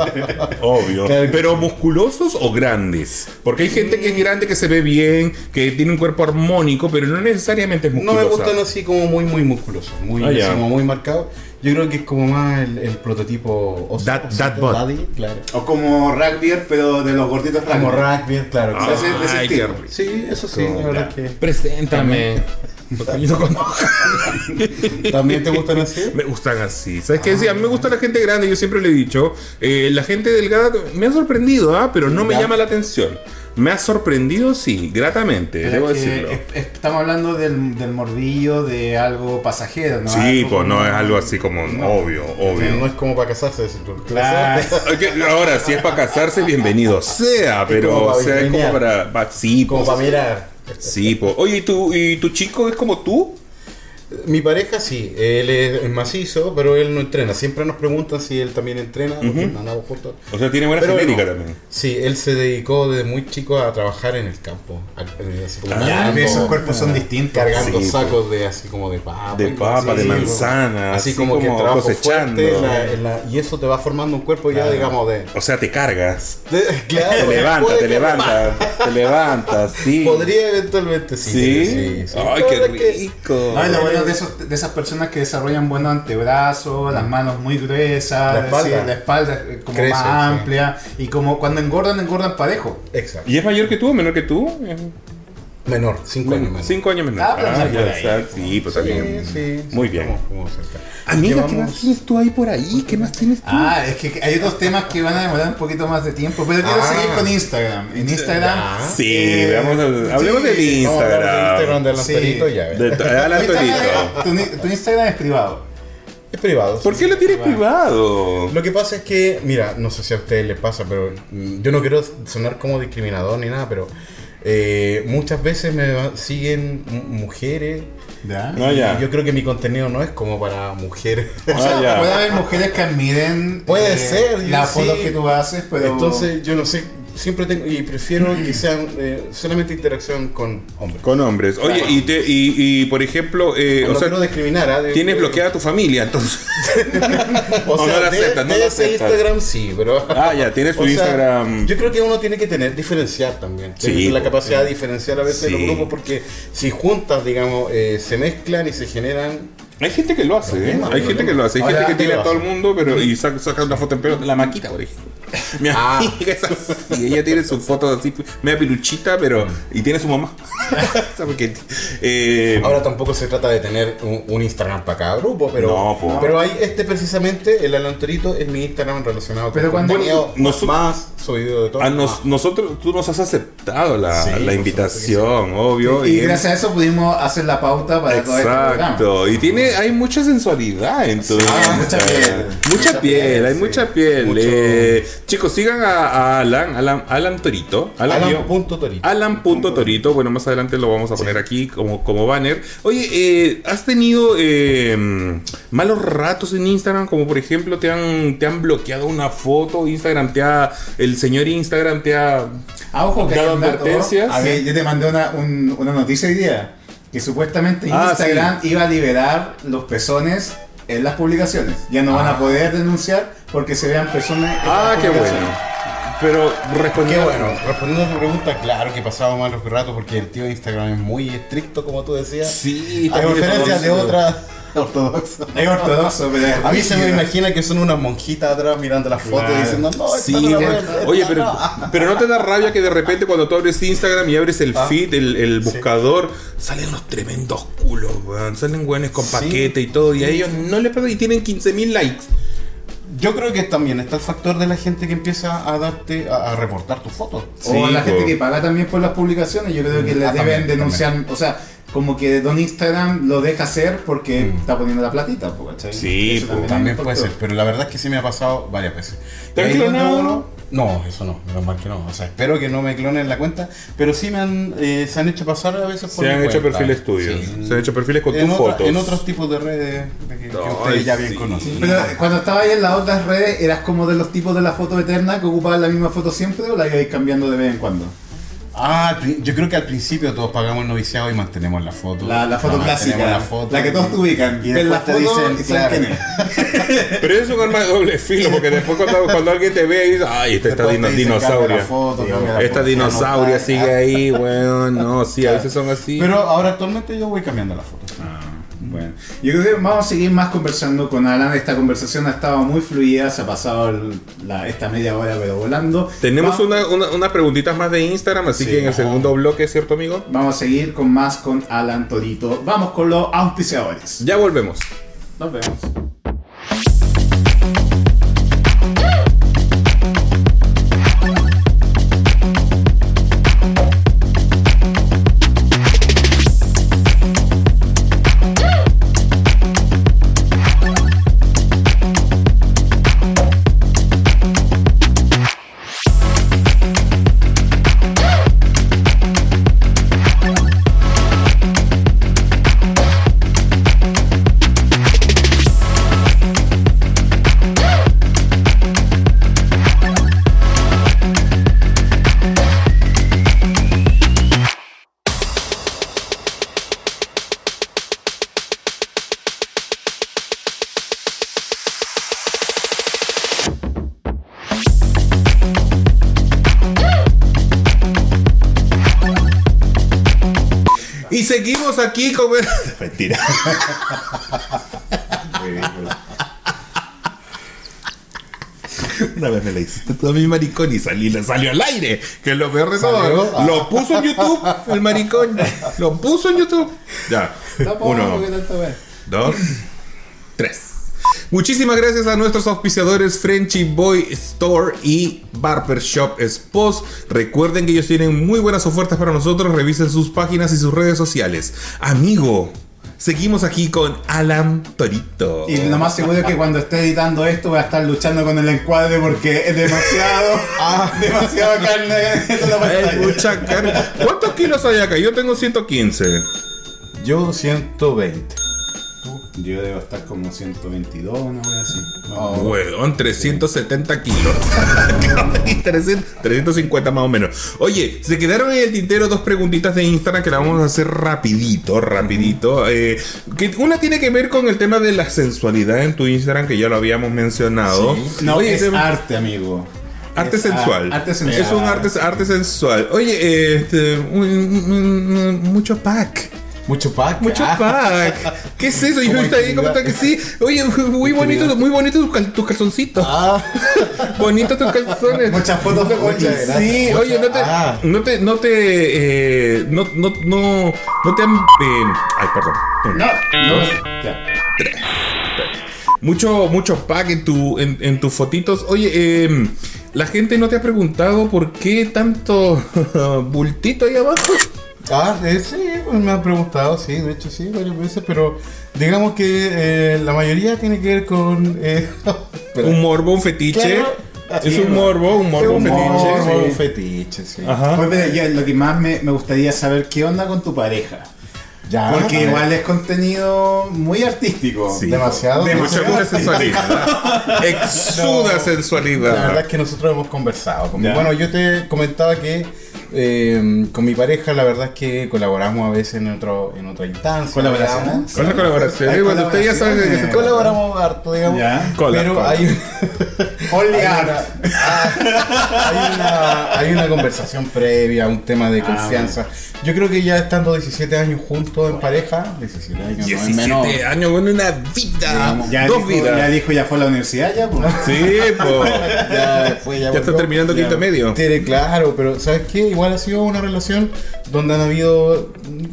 obvio. Claro Pero musculosos o grandes. Porque hay gente que es grande, que se ve bien, que tiene un cuerpo armónico, pero no necesariamente es No musculosa. me gustan así como muy, muy musculosos, muy, Ah, así como muy marcados. Yo creo que es como más el, el prototipo That- osito, that bod. daddy, claro. O como rugby, pero de los gorditos Como rugby. claro. Ah, de ese. Sí, eso sí, la verdad es que... Preséntame. ¿También te gustan así? Me gustan así. ¿Sabes qué? Sí, a mí me gusta la gente grande, yo siempre le he dicho. eh, la gente delgada me ha sorprendido, ¿ah? pero no me llama la atención. Me ha sorprendido, sí, gratamente, Pero debo es que decirlo. es- es- estamos hablando del, del morbillo de algo pasajero, ¿no? Sí, Algo pues no es algo así como No. obvio, obvio. No es como para casarse. Claro. Ahora, si es para casarse, bienvenido sea, pero como o para sea, es como para. pa- sí, Como pues, para mirar. Sí, pues. Oye, ¿y tu, ¿y tu chico es como tú? Mi pareja sí, él es macizo, pero él no entrena. Siempre nos preguntan si él también entrena, juntos. O sea, tiene buena Pero genética no. también. Sí, él se dedicó desde muy chico a trabajar en el campo. a- así como Ah, cargando- esos cuerpos son distintos. Cargando Sí, sacos de así como de papa. De papa, de así, manzana, Así, así como, que trabajo cosechando. fuerte en la- en la- y eso te va formando un cuerpo ya, digamos, de... O sea, te cargas. de- claro, Te levantas, te levantas, te levantas, sí. Podría eventualmente sí. ¿Sí? sí, sí. Ay, qué rico. No, y lo bueno de, esos, de esas personas que desarrollan buenos antebrazos, las manos muy gruesas, La es espalda. decir, la espalda eh, como Crece, más sí. amplia y como cuando engordan, engordan parejo. Exacto. ¿Y es mayor que tú o menor que tú? Menor, cinco años menor. Cinco años menor. Ah, pero Ah, sí, ya, sea, sí, pues también. Sí, sí, Muy sí, bien. como. Amiga, ¿qué más tienes tú ahí por ahí? ¿Qué más tienes tú? Ah, es que hay otros temas que van a demorar un poquito más de tiempo, pero quiero Ah. seguir con Instagram. En Instagram, sí, eh, veamos, hablemos sí, del Vamos a hablar del Instagram Instagram. del Sí. anterito ya. ves. De, Alan tu tu Instagram es privado. Es privado. ¿Por qué lo tienes privado? Lo que pasa es que, mira, no sé si a ustedes les pasa, pero mm, yo no quiero sonar como discriminador ni nada, pero eh, muchas veces me siguen mujeres. ¿Ya? Ah, ya. Yo creo que mi contenido no es como para mujeres. O sea, Ah, puede haber mujeres que admiren Puede eh, ser, las sí. fotos que tú haces, pero Entonces, yo no sé siempre tengo y prefiero que sean eh, solamente interacción con hombres. Con hombres. Oye, Claro. y, te, y, y, por ejemplo, eh, no o sea, quiero discriminar, ¿ah? De- tienes de- bloqueada a tu familia, entonces. O No, sea, no la de- aceptas, no la aceptas. Instagram sí, pero. Ah, ya, tienes tu O sea, Instagram. Yo creo que uno tiene que tener, diferenciar también. Sí, la capacidad de diferenciar a veces Sí. los grupos, porque si juntas, digamos, eh, se mezclan y se generan. Hay gente que lo hace, ¿eh? Hay gente que lo hace. Hay Ahora, gente que ¿qué tiene lo a todo el mundo, pero y saca, saca una foto en pelo. La maquita, por ejemplo. Mi Ah. amiga es así. Ella tiene sus fotos así, media piluchita, pero. Y tiene su mamá. Porque, eh, Ahora tampoco se trata de tener un, un Instagram para cada grupo, pero, No, po. pero hay este precisamente, el Alantorito, es mi Instagram relacionado Pero con cuando- contenido Noso- más subido de todo. a nos- Ah. nosotros, tú nos has aceptado la, Sí, invitación, obvio. Y gracias a eso pudimos hacer la pauta para todo este programa. Exacto, y tiene, hay mucha sensualidad en tu Ah, mucha piel. Mucha Mucha piel, piel, hay sí. mucha piel. Eh, chicos, sigan a, a Alan, Alan, Alan Torito. Alan, guión- Alan.torito. Alan.torito, bueno, más adelante lo vamos a poner aquí como, como banner. Oye, eh, ¿has tenido eh, malos ratos en Instagram? Como por ejemplo, te han, te han bloqueado una foto, Instagram te ha, el señor Instagram te ha... Ah, ojo, que ¿Dado advertencias? A ver, yo te mandé una, un- una noticia hoy día. Que supuestamente Ah, Instagram iba a liberar los pezones en las publicaciones. Ya no van a poder denunciar porque se vean pezones en Ah, las qué bueno. Pero respondiendo... bueno, respondiendo a tu pregunta, claro que pasaba malos ratos porque el tío de Instagram es muy estricto, como tú decías. Sí, a diferencia de otras ortodoxas. Es ortodoxo, pero es A mí se me imagina que son unas monjitas atrás mirando las fotos Claro. y diciendo, no, Sí, no la oye, pero, no". pero no te da rabia que de repente cuando tú abres Instagram y abres el Ah. feed, el, el buscador, salen los tremendos culos, weón. Salen weones con Sí. paquete y todo, y a ellos no les pasa y tienen 15.000 likes. Yo creo que también está el factor de la gente que empieza a darte, a, a reportar tus fotos. O Sí, la po. gente que paga también por las publicaciones, yo creo que les Ah, deben también, denunciar, o sea, como que Don Instagram lo deja hacer porque está poniendo la platita, ¿cachai? Sí, Eso también puede ser, pero la verdad es que sí me ha pasado varias veces. ¿Te han clonado? uno- No, eso no, menos mal que no. O sea, espero que no me clonen la cuenta, pero sí me han, eh, se han hecho pasar a veces por Se mi han hecho perfiles tuyos. Sí. Se han hecho perfiles con en, tus otra- fotos. en otros tipos de redes de que, que Ay, ustedes ya bien sí. conocen. Pero cuando estaba ahí en las otras redes, ¿eras como de los tipos de la foto eterna que ocupaban la misma foto siempre o la ibais cambiando de vez en cuando? Ah, yo creo que al principio todos pagamos el noviciado y mantenemos la foto. La, la foto No, clásica, la, la, que todos te ubican. Y la después te foto dicen, y saben claro. quién es. Pero es un arma de doble filo, porque después cuando, cuando alguien te ve y dice, ay, esta, esta dino- cambia dinosauria. la foto, la Esta foto, dinosauria no está. sigue ahí, weón. No, sí, a veces son así. Pero ahora actualmente yo voy cambiando la foto. Ah, Bueno, yo creo que vamos a seguir más conversando con Alan. Esta conversación ha estado muy fluida, se ha pasado el- la- esta media hora pero volando. Tenemos Va- una, una- unas preguntitas más de Instagram, así Sí. que en el segundo bloque, ¿cierto, amigo? Vamos a seguir con más con Alan Torito. Vamos con los auspiciadores. Ya volvemos. Nos vemos. Aquí con... Mentira. Una vez me la hiciste tú a mi maricón y salí, le salió al aire. Que lo peor de todo. ¿Salió? Lo puso en YouTube, el maricón. Lo puso en YouTube. Ya. Uno, dos, tres. Muchísimas gracias a nuestros auspiciadores Frenchy Boy Store y Barber Shop Spos. Recuerden que ellos tienen muy buenas ofertas para nosotros. Revisen sus páginas y sus redes sociales. Amigo, seguimos aquí con Alan Torito. Y lo más seguro es que cuando esté editando esto voy a estar luchando con el encuadre porque es demasiado, demasiado carne Hay mucha carne. ¿Cuántos kilos hay acá? Yo tengo 115. Yo 120. Yo debo estar como 122, una wea así. Oh. Weón, 370 kilos. 300 350 más o menos. Oye, se quedaron en el tintero dos preguntitas de Instagram que las vamos a hacer rapidito, rapidito. Eh, que una tiene que ver con el tema de la sensualidad en tu Instagram, que ya lo habíamos mencionado. No, Oye, es arte, amigo. Arte Es sensual. Arte sensual. Es un arte, arte sensual. Oye, este, un- un- un- mucho pack. Mucho pack. Mucho Ah. pack. ¿Qué es eso? Yo está ahí comentando que sí. Oye, muy bonito, muy bonito tus, cal- tus calzoncitos. Ah, Bonito tus calzones. Muchas fotos de Muchas gracias. Sí, Mucha- oye, no te, Ah. no te, no te, eh, no, no, no, no te han, eh, ay, perdón. No, no. Ya. Mucho, mucho pack en tu, en, en tus fotitos. Oye, eh, la gente no te ha preguntado por qué tanto bultito ahí abajo. Ah, eh, sí, pues me han preguntado, sí, de hecho sí, varias veces, pero digamos que eh, la mayoría tiene que ver con... eh. Un morbo, un fetiche. Claro. Es un morbo, un morbo, un un fetiche. morbo, sí. un fetiche, sí. Ajá. Pues, pero ya, lo que más me, me gustaría saber qué onda con tu pareja. Ya, Porque igual es contenido muy artístico. Sí. demasiado. Mucha, mucha sensualidad. Exuda La verdad sensualidad. es que nosotros hemos conversado. Con mi- bueno, yo te comentaba que eh, con mi pareja la verdad es que colaboramos a veces en, otro, en otra instancia. ¿Colaboraciones? digamos. Con la colaboración. Bueno, usted ya sabe que. Colaboramos harto, digamos. Ya. Cola, pero cola. hay, Only hay, art. una, ah, hay, una, hay una conversación previa, un tema de Ah, confianza. Yo creo que ya estando 17 años juntos en pareja, 17 años, no es 17 menor. años, bueno, una vida. Ya Dos dijo, vidas. Ya dijo, ya fue a la universidad, ya. Pues. Sí, pues. Ya, después ya Ya está terminando quinto medio. Tiene, claro, pero ¿sabes qué? igual ha sido una relación donde han habido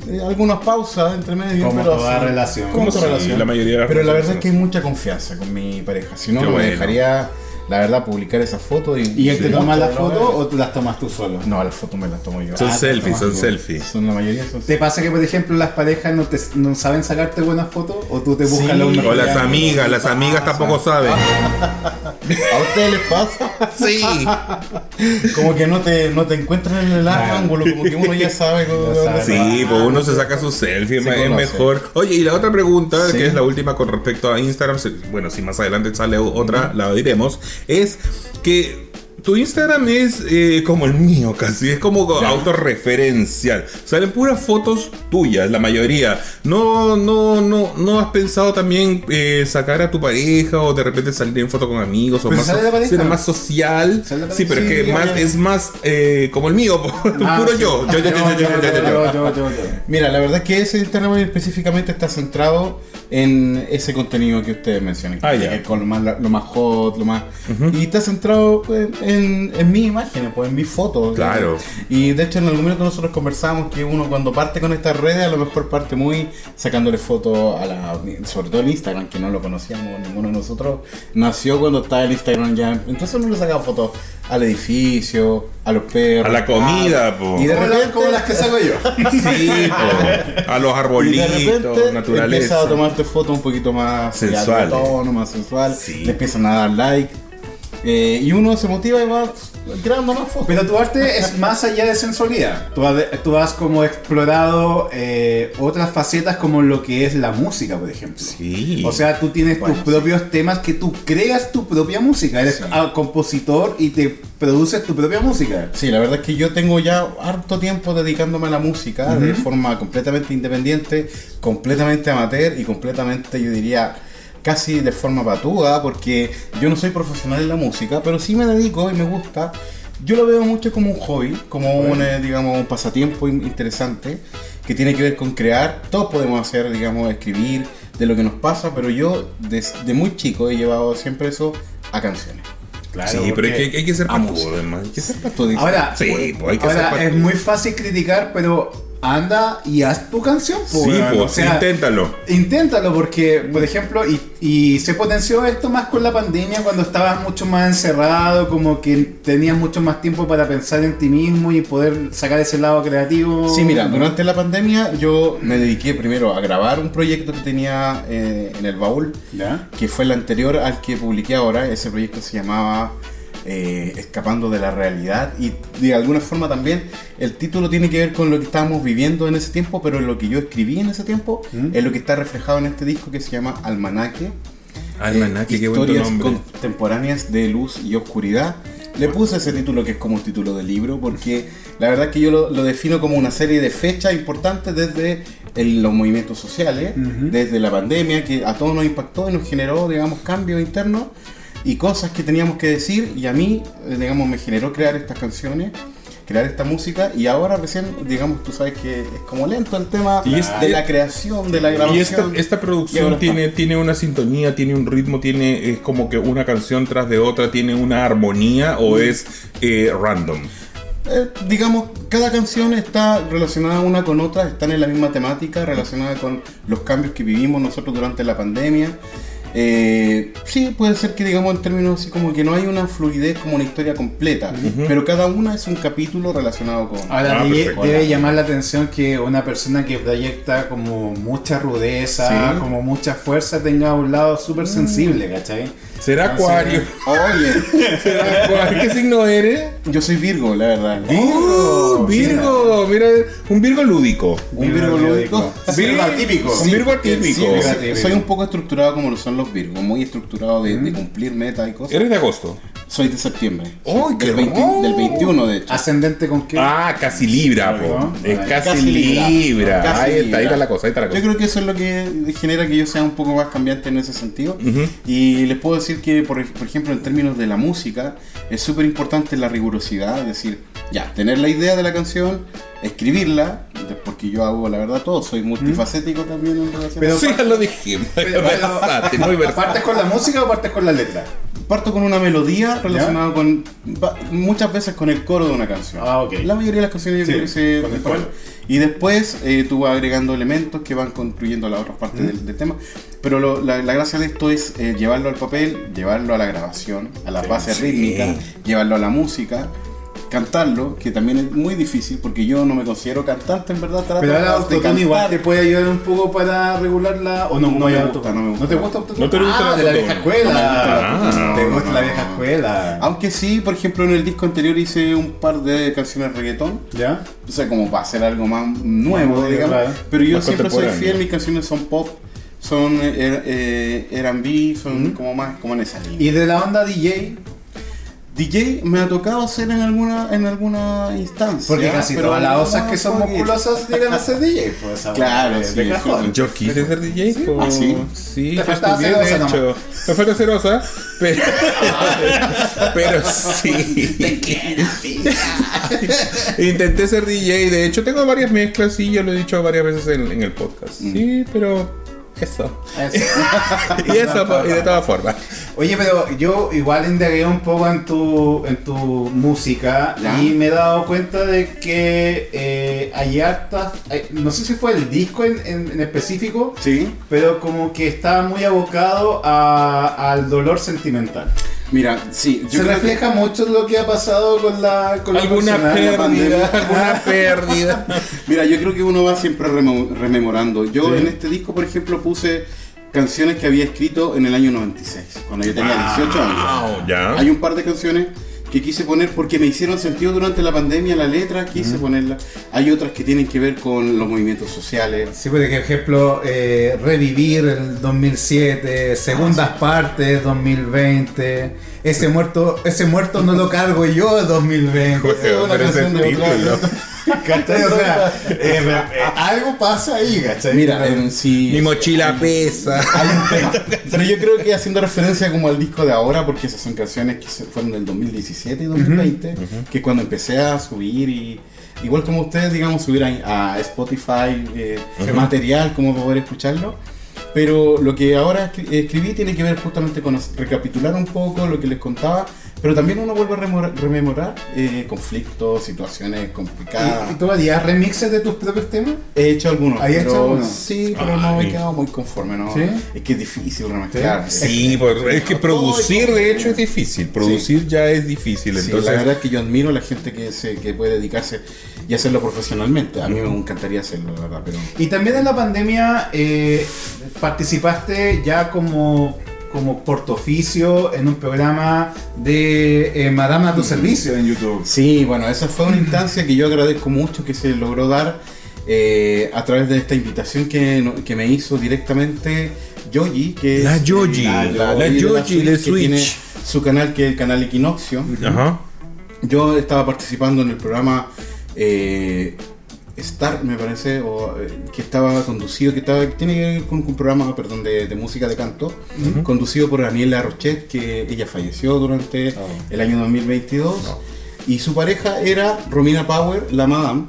eh, algunas pausas entre medio. Como pero toda así- relación. Como toda Sí, relación. la mayoría de las pero la verdad es que hay mucha confianza con mi pareja. Si no, me bueno. dejaría, la verdad, publicar esa foto. ¿Y, ¿Y él te toma las No, fotos o las tomas tú solo? No, las fotos me las tomo yo. Son Ah, selfies, son selfies. Son la mayoría son ¿Te pasa que, por ejemplo, las parejas no, te, no saben sacarte buenas fotos? ¿O tú te buscas Sí. la O las amigas, las amigas tampoco saben. ¿A ustedes les pasa? Sí. Como que no te, no te encuentran en el ángulo, como que uno ya sabe. cómo- Ya sabe. Sí, pues uno se saca su selfie, Se es conoce. mejor. Oye, y la otra pregunta, Sí. que es la última con respecto a Instagram, bueno, si más adelante sale otra, la diremos, es que tu Instagram es eh, como el mío casi, es como autorreferencial. Salen puras fotos tuyas, la mayoría. No, no, no, no has pensado también eh, sacar a tu pareja o de repente salir en foto con amigos o Pero más, la más social. La Sí, pero es que más, es más eh, como el mío, Ah, puro sí. yo. Yo, yo, yo, yo, yo, yo, yo, yo. yo, yo, yo. Mira, la verdad es que ese Instagram específicamente está centrado en ese contenido que ustedes mencionan. Ah, es Con lo más, lo más hot, lo más... Y está centrado pues, en, en mis imágenes, pues, en mis fotos. Claro. Y de hecho en algún momento nosotros conversamos que uno cuando parte con estas redes a lo mejor parte muy sacándole fotos a la... Sobre todo el Instagram, que no lo conocíamos ninguno de nosotros. Nació cuando estaba el Instagram ya. Entonces uno le sacaba fotos al edificio, a los perros. A la comida, po. Y de repente... como las que saco yo. Sí, po. a los Y de arbolitos, repente naturaleza. empieza a tomarte fotos un poquito más Sensuales. de tono, más sensual. Sí. Le empiezan a dar like. Eh, y uno se motiva y va creando más fotos. Pero tu arte es más allá de sensualidad. Tú has, tú has como explorado eh, otras facetas como lo que es la música, por ejemplo. Sí. O sea, tú tienes Bueno, tus propios temas que tú creas tu propia música. Eres Sí. ah, compositor y te produces tu propia música. Sí, la verdad es que yo tengo ya harto tiempo dedicándome a la música de forma completamente independiente, completamente amateur y completamente, yo diría, casi de forma patuda, porque yo no soy profesional en la música, pero sí me dedico y me gusta. Yo lo veo mucho como un hobby, como un, eh, digamos, un pasatiempo in- interesante que tiene que ver con crear. Todos podemos hacer, digamos, escribir de lo que nos pasa, pero yo desde muy chico he llevado siempre eso a canciones. Claro. sí, pero hay que, hay que ser patudo, música. además. Hay que ser dices, Ahora, Sí, pues hay que ahora ser es patudo. muy fácil criticar, pero anda y haz tu canción. po, Sí, weón. pues, inténtalo. Inténtalo porque, por ejemplo, y, y se potenció esto más con la pandemia cuando estabas mucho más encerrado, como que tenías mucho más tiempo para pensar en ti mismo y poder sacar ese lado creativo. Sí, mira, durante la pandemia yo me dediqué primero a grabar un proyecto que tenía eh, en el baúl, ¿Ya? que fue el anterior al que publiqué ahora. Ese proyecto se llamaba eh, escapando de la realidad y de alguna forma también el título tiene que ver con lo que estábamos viviendo en ese tiempo, pero lo que yo escribí en ese tiempo ¿Mm? es lo que está reflejado en este disco que se llama Almanaque. Almanaque, Eh, qué buen historias nombre. contemporáneas de luz y oscuridad. Le puse ese título que es como un título de libro porque la verdad que yo lo, lo defino como una serie de fechas importantes desde el- los movimientos sociales, desde la pandemia que a todos nos impactó y nos generó, digamos, cambios internos y cosas que teníamos que decir y a mí, eh, digamos, me generó crear estas canciones, crear esta música y ahora recién, digamos, tú sabes que es como lento el tema Y de la creación, de la grabación. Y esta, esta producción tiene, tiene una sintonía, tiene un ritmo, tiene es como que una canción tras de otra, tiene una armonía o Mm. es eh, random. Eh, digamos, cada canción está relacionada una con otra, están en la misma temática, relacionada con los cambios que vivimos nosotros durante la pandemia. Eh, sí, puede ser que digamos en términos así como que no hay una fluidez como una historia completa, pero cada una es un capítulo relacionado con... Ahora Ah, debe, debe llamar la atención que una persona que proyecta como mucha rudeza, Sí. como mucha fuerza, tenga un lado súper sensible, ¿cachai? ¿Será Acuario? Oye, ¿Será Acuario? ¿Qué signo eres? yo soy Virgo, la verdad. ¡Oh, Virgo! Mira, un Virgo lúdico. Un Virgo lúdico. Virgo atípico. Un Virgo atípico. Sí, Virgo soy- un poco estructurado como lo son los Virgos, muy estructurado de, de cumplir metas y cosas. ¿Eres de agosto? Soy de septiembre. ¡Ay, qué del, 20 hermoso! del 21 de hecho. ¿Ascendente con qué? Ah, casi Libra, po. ¿no? Es casi, Casi Libra. Libra. Casi ahí está, ahí está la cosa, ahí está la cosa. Yo creo que eso es lo que genera que yo sea un poco más cambiante en ese sentido. Y les puedo decir que, por, por ejemplo, en términos de la música, es súper importante la rigurosidad, es decir, ya, tener la idea de la canción, escribirla, porque yo hago la verdad todo, soy multifacético también en relación Pero- a Sí, ya lo dijimos. Pero- muy. ¿Partes con la música o partes con la letra? Parto con una melodía relacionada con, muchas veces con el coro de una canción. Ah, ok. La mayoría de las canciones yo Sí, creo que se con el. Y después eh, tú vas agregando elementos que van construyendo las otras partes del, del tema. Pero lo- la, la gracia de esto es eh, llevarlo al papel, llevarlo a la grabación, a las bases sí. rítmicas, llevarlo a la música, cantarlo, que también es muy difícil porque yo no me considero cantante en verdad. trato Pero ahora de autotune igual te puede ayudar un poco para regularla o no, No me gusta, no me gusta. ¿No te gusta autotune? ¿No te gusta ah, el de la vieja escuela. No me gusta el autotune. te gusta la vieja escuela. Aunque sí, por ejemplo, en el disco anterior hice un par de canciones reggaetón. ¿Ya? O sea, como para hacer algo más nuevo, Más digamos. claro. Pero yo Más siempre soy fiel, mis canciones son pop, son eh, eh, R&B, son como más como en esa línea. Y de la onda DJ, DJ me ha tocado hacer en alguna en alguna instancia. porque casi pero todas las osas que son musculosas llegan a ser DJ. Pues, Claro, de- sí, de cajón. Yo quise ser DJ, Sí, po. ¿ah, sí? Sí, Te faltaba ser osa hecho. Me falta ser osa, pero, pero sí. Intenté ser DJ, de hecho tengo varias mezclas y yo lo he dicho varias veces en, en el podcast. Mm. Sí, pero eso. Eso. Y eso, po, y de todas formas. Oye, pero yo igual indagué un poco en tu, en tu música Ya. y me he dado cuenta de que eh, hay hartas, hay- no sé si fue el disco en, en- en específico, Sí. pero como que está muy abocado a- al dolor sentimental. Mira, sí, yo Se creo que- refleja mucho lo que ha pasado con la con la Alguna la pérdida, pandemia. alguna pérdida. Mira, yo creo que uno va siempre rememorando. Yo Sí. en este disco, por ejemplo, puse canciones que había escrito en el año 96, cuando yo tenía 18 años. Wow, ya. Hay un par de canciones que quise poner porque me hicieron sentido durante la pandemia, la letra quise ponerla. Hay otras que tienen que ver con los movimientos sociales. Sí, por ejemplo, eh, Revivir el 2007, Segundas Partes 2020, ese muerto, ese muerto no lo cargo yo 2020. José, Es una pero ese canción de título. otro- ¿Cachai? O sea, eh, eh, algo pasa ahí, ¿cachai? Mira, en sí. Mi mochila pesa. Hay un tema. Pero yo creo que haciendo referencia como al disco de ahora, porque esas son canciones que se fueron del 2017 y 2020, que es cuando empecé a subir y igual como ustedes, digamos, subir a, a Spotify eh, material como poder escucharlo. Pero lo que ahora escri- escribí tiene que ver justamente con recapitular un poco lo que les contaba, pero también uno vuelve a remora- rememorar eh, conflictos, situaciones complicadas. ¿Y, tú harías remixes de tus propios temas? He hecho algunos, ¿Has hecho algunos? sí, pero no Ay. me he quedado muy conforme, ¿no? ¿Sí? Es que es difícil remezclar. Sí, por- es que producir de hecho es difícil. Producir ya es difícil. Sí, Entonces, la verdad es que yo admiro a la gente que se que puede dedicarse y hacerlo profesionalmente. A mí me encantaría hacerlo, la verdad, pero Y también en la pandemia eh, participaste ya como como portoficio en un programa de eh, Madame a tu servicio en YouTube. Sí, bueno, esa fue una instancia que yo agradezco mucho que se logró dar eh, a través de esta invitación que, que me hizo directamente Yogi, que La es, Yogi, eh, la de Yogi de que tiene Switch. su canal que es el canal Equinoccio. Ajá. Yo estaba participando en el programa eh, Star, me parece, o, eh, que estaba conducido, que estaba, tiene que ver con un programa perdón, de, de música de canto, conducido por Daniela Rochet, que ella falleció durante Oh. el año 2022, y su pareja era Romina Power, la Madame.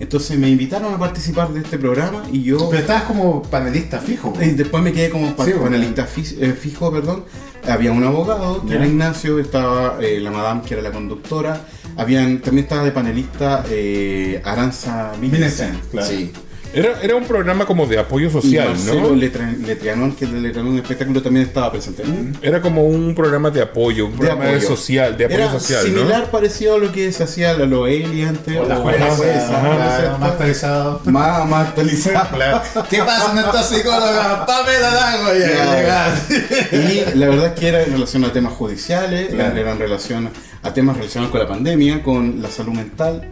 Entonces me invitaron a participar de este programa y yo... Pero estabas como panelista fijo. Y después me quedé como Sí, panelista eh, fijo, perdón. Había un abogado, que era Ignacio, estaba eh, la madame, que era la conductora. Habían, también estaba de panelista eh, Aranza Millicent. Millicent, claro. Sí. Era, era un programa como de apoyo Y social, Marcelo ¿no? Letrianón, que de Letrianón Espectáculo, también estaba presente. Era como un programa de apoyo, un De programa de apoyo. social, de apoyo Era social, similar, parecido a lo que se hacía a la Loeli antes. O la jueza, más actualizado. Más, más actualizado. ¿Qué pasa con esta psicóloga? Pamela Dago ya. Y la verdad es que era en relación a temas judiciales, Claro. era en relación a temas relacionados con la pandemia, con la salud mental.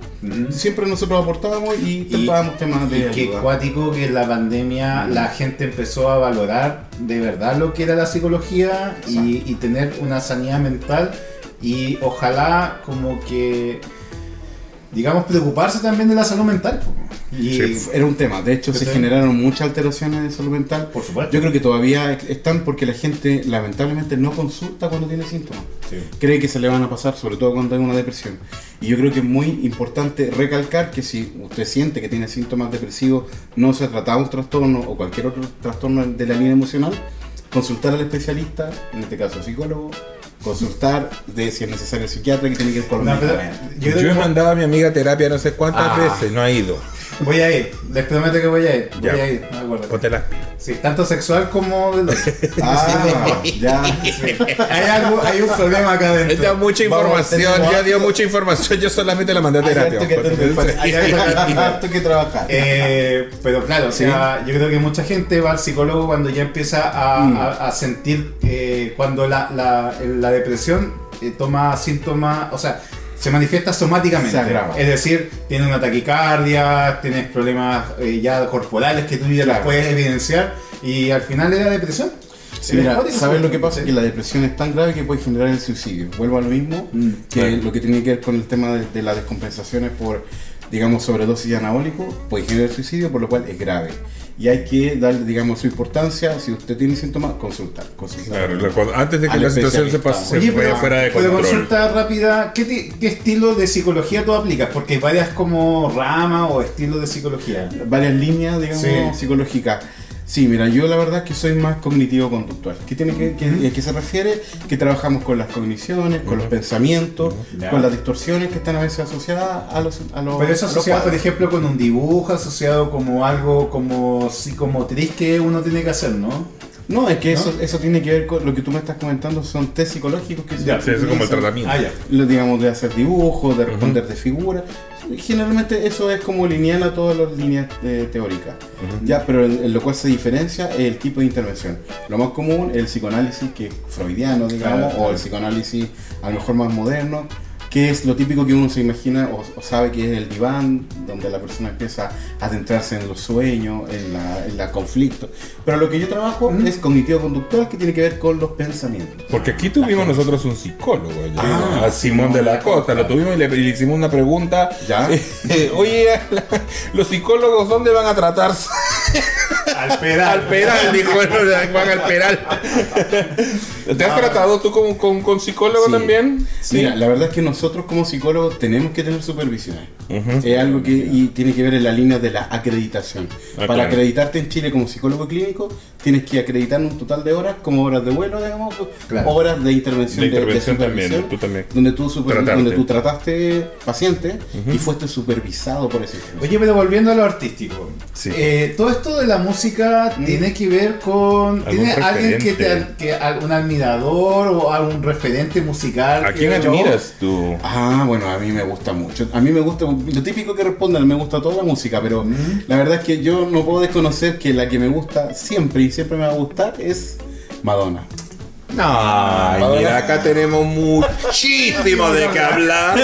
Siempre nosotros aportábamos y tratábamos temas de y qué ayuda. cuático que en la pandemia la gente empezó a valorar de verdad lo que era la psicología y, y tener una sanidad mental y ojalá como que digamos preocuparse también de la salud mental y Sí, era un tema. De hecho, se generaron muchas alteraciones de salud mental. por supuesto Yo creo que todavía están porque la gente lamentablemente no consulta cuando tiene síntomas. Sí. Cree que se le van a pasar, sobre todo cuando hay una depresión. Y yo creo que es muy importante recalcar que si usted siente que tiene síntomas depresivos, no se ha tratado un trastorno o cualquier otro trastorno de la línea emocional, consultar al especialista, en este caso psicólogo, consultar de si es necesario psiquiatra que tiene que ver con los No, medicamentos. yo he mandado a mi amiga a terapia no sé cuántas Ah. veces, no ha ido. Voy a ir les prometo que voy a ir voy Ya. a ir me acuerdo Ponte las pilas. sí, tanto sexual como de Ah, ya. hay algo hay un problema acá Él adentro da mucha Vamos, información, ya dio mucha información, yo solamente la mandé a terapia. hay harto- que trabajar. Eh, pero claro, o sea, yo creo que mucha gente va al psicólogo cuando ya empieza a, Mm. a- a sentir eh, cuando la, la- la depresión eh, toma síntomas, o sea, se manifiesta somáticamente. Se agrava. Es decir, tiene una taquicardia, tienes problemas eh, ya corporales que tú ya Claro. puedes evidenciar y al final era depresión. Sí, mira, ¿sabes lo que pasa? Que la depresión es tan grave que puede generar el suicidio. Vuelvo a lo mismo, Mm, que claro. lo que tiene que ver con el tema de, de las descompensaciones por, digamos, sobredosis de anabólico, puede generar el suicidio, por lo cual es grave. Y hay que darle, digamos, su importancia. Si usted tiene síntomas, consultar. consultar. Claro, antes de que la situación se, pase, se Oye, vaya pero, fuera de pero control. consulta rápida, ¿qué, ¿qué estilo de psicología tú aplicas? Porque hay varias como ramas o estilos de psicología. Varias líneas, digamos, Sí. psicológicas. Sí, mira, yo la verdad que soy más cognitivo-conductual. ¿Qué tiene que, que- a qué se refiere? Que trabajamos con las cogniciones, con los pensamientos, con las distorsiones que están a veces asociadas a los, a los Pero eso asociado, por ejemplo, con un dibujo, asociado como algo como psicomotriz que uno tiene que hacer, ¿no? No, es que ¿No? eso, eso tiene que ver con lo que tú me estás comentando, son test psicológicos que se Ya, Sí, eso es como el tratamiento. Ah, ya. lo, digamos, de hacer dibujos, de responder de figuras. Generalmente eso es como lineal a todas las líneas eh, teóricas. Ya, pero en, en lo cual se diferencia es el tipo de intervención. Lo más común es el psicoanálisis que es freudiano, digamos, Claro, o el psicoanálisis a lo mejor más moderno, que es lo típico que uno se imagina o, o sabe que es el diván, donde la persona empieza a adentrarse en los sueños, en la, en la conflicto. Pero lo que yo trabajo es cognitivo-conductual, que tiene que ver con los pensamientos. Porque aquí tuvimos nosotros un psicólogo, ya, Ah, a Simón de la Costa, lo tuvimos y le, y le hicimos una pregunta. Ya. eh, Oye, la- los psicólogos, ¿dónde van a tratarse? Al pedal. Al peral, dijo, van al peral. ¿Te has tratado tú con, con, con psicólogo Sí. también? Mira, la verdad es que nosotros como psicólogos tenemos que tener supervisiones. Es algo que y tiene que ver en la línea de la acreditación. Ah, Para claro. acreditarte en Chile como psicólogo clínico, tienes que acreditar un total de horas, como horas de vuelo, digamos, Claro. horas de intervención, De intervención también, supervisión, tú también. Donde tú, donde tú trataste paciente y fuiste supervisado por ese intervención. Oye, pero volviendo a lo artístico. Sí. eh, todo esto de la música tiene que ver con. ¿Tiene alguien que te. Que, algún admirador o algún referente musical? ¿A quién admiras tú? Ah, bueno, a mí me gusta mucho. A mí me gusta, lo típico que responden, me gusta toda la música, pero la verdad es que yo no puedo desconocer que la que me gusta siempre y siempre me va a gustar es Madonna. Ay, mira, acá tenemos muchísimo de qué hablar.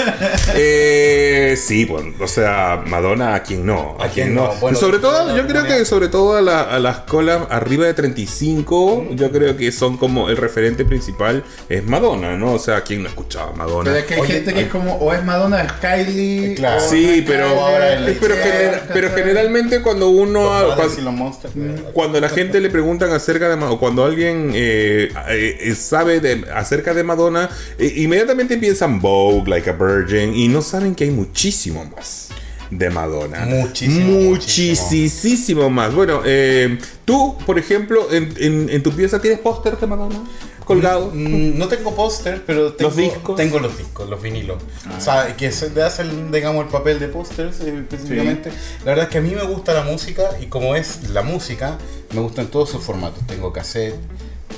Eh, sí, bueno, o sea, Madonna, ¿a quién no? ¿A, quién no? Bueno, sobre todo, yo creo que sobre todo a, la- a las colas arriba de 35, yo creo que son como el referente principal es Madonna, ¿no? O sea, ¿quién no escuchaba a Madonna? Pero es que hay Oye, gente que es como, o es Madonna, es Kylie. Claro. o Sí, es pero, Kylie, ahora el pero, pero generalmente cuando uno... Los cuando- Brothers y los Monsters. Cuando la gente le preguntan acerca de Ma- o cuando alguien eh, eh, sabe de, acerca de Madonna, eh, inmediatamente piensan Vogue, Like a Virgin, y no saben que hay muchísimo más de Madonna. Muchísimo, Muchísimo más. Bueno, eh, tú, por ejemplo, en, en- en tu pieza tienes póster de Madonna colgado. Mm, No tengo póster, pero tengo Los discos. Tengo los discos, los vinilos. O sea, que se te hace, el, digamos, el papel de pósters eh, específicamente. La verdad es que a mí me gusta la música y como es la música, me gustan todos sus formatos. Tengo cassette,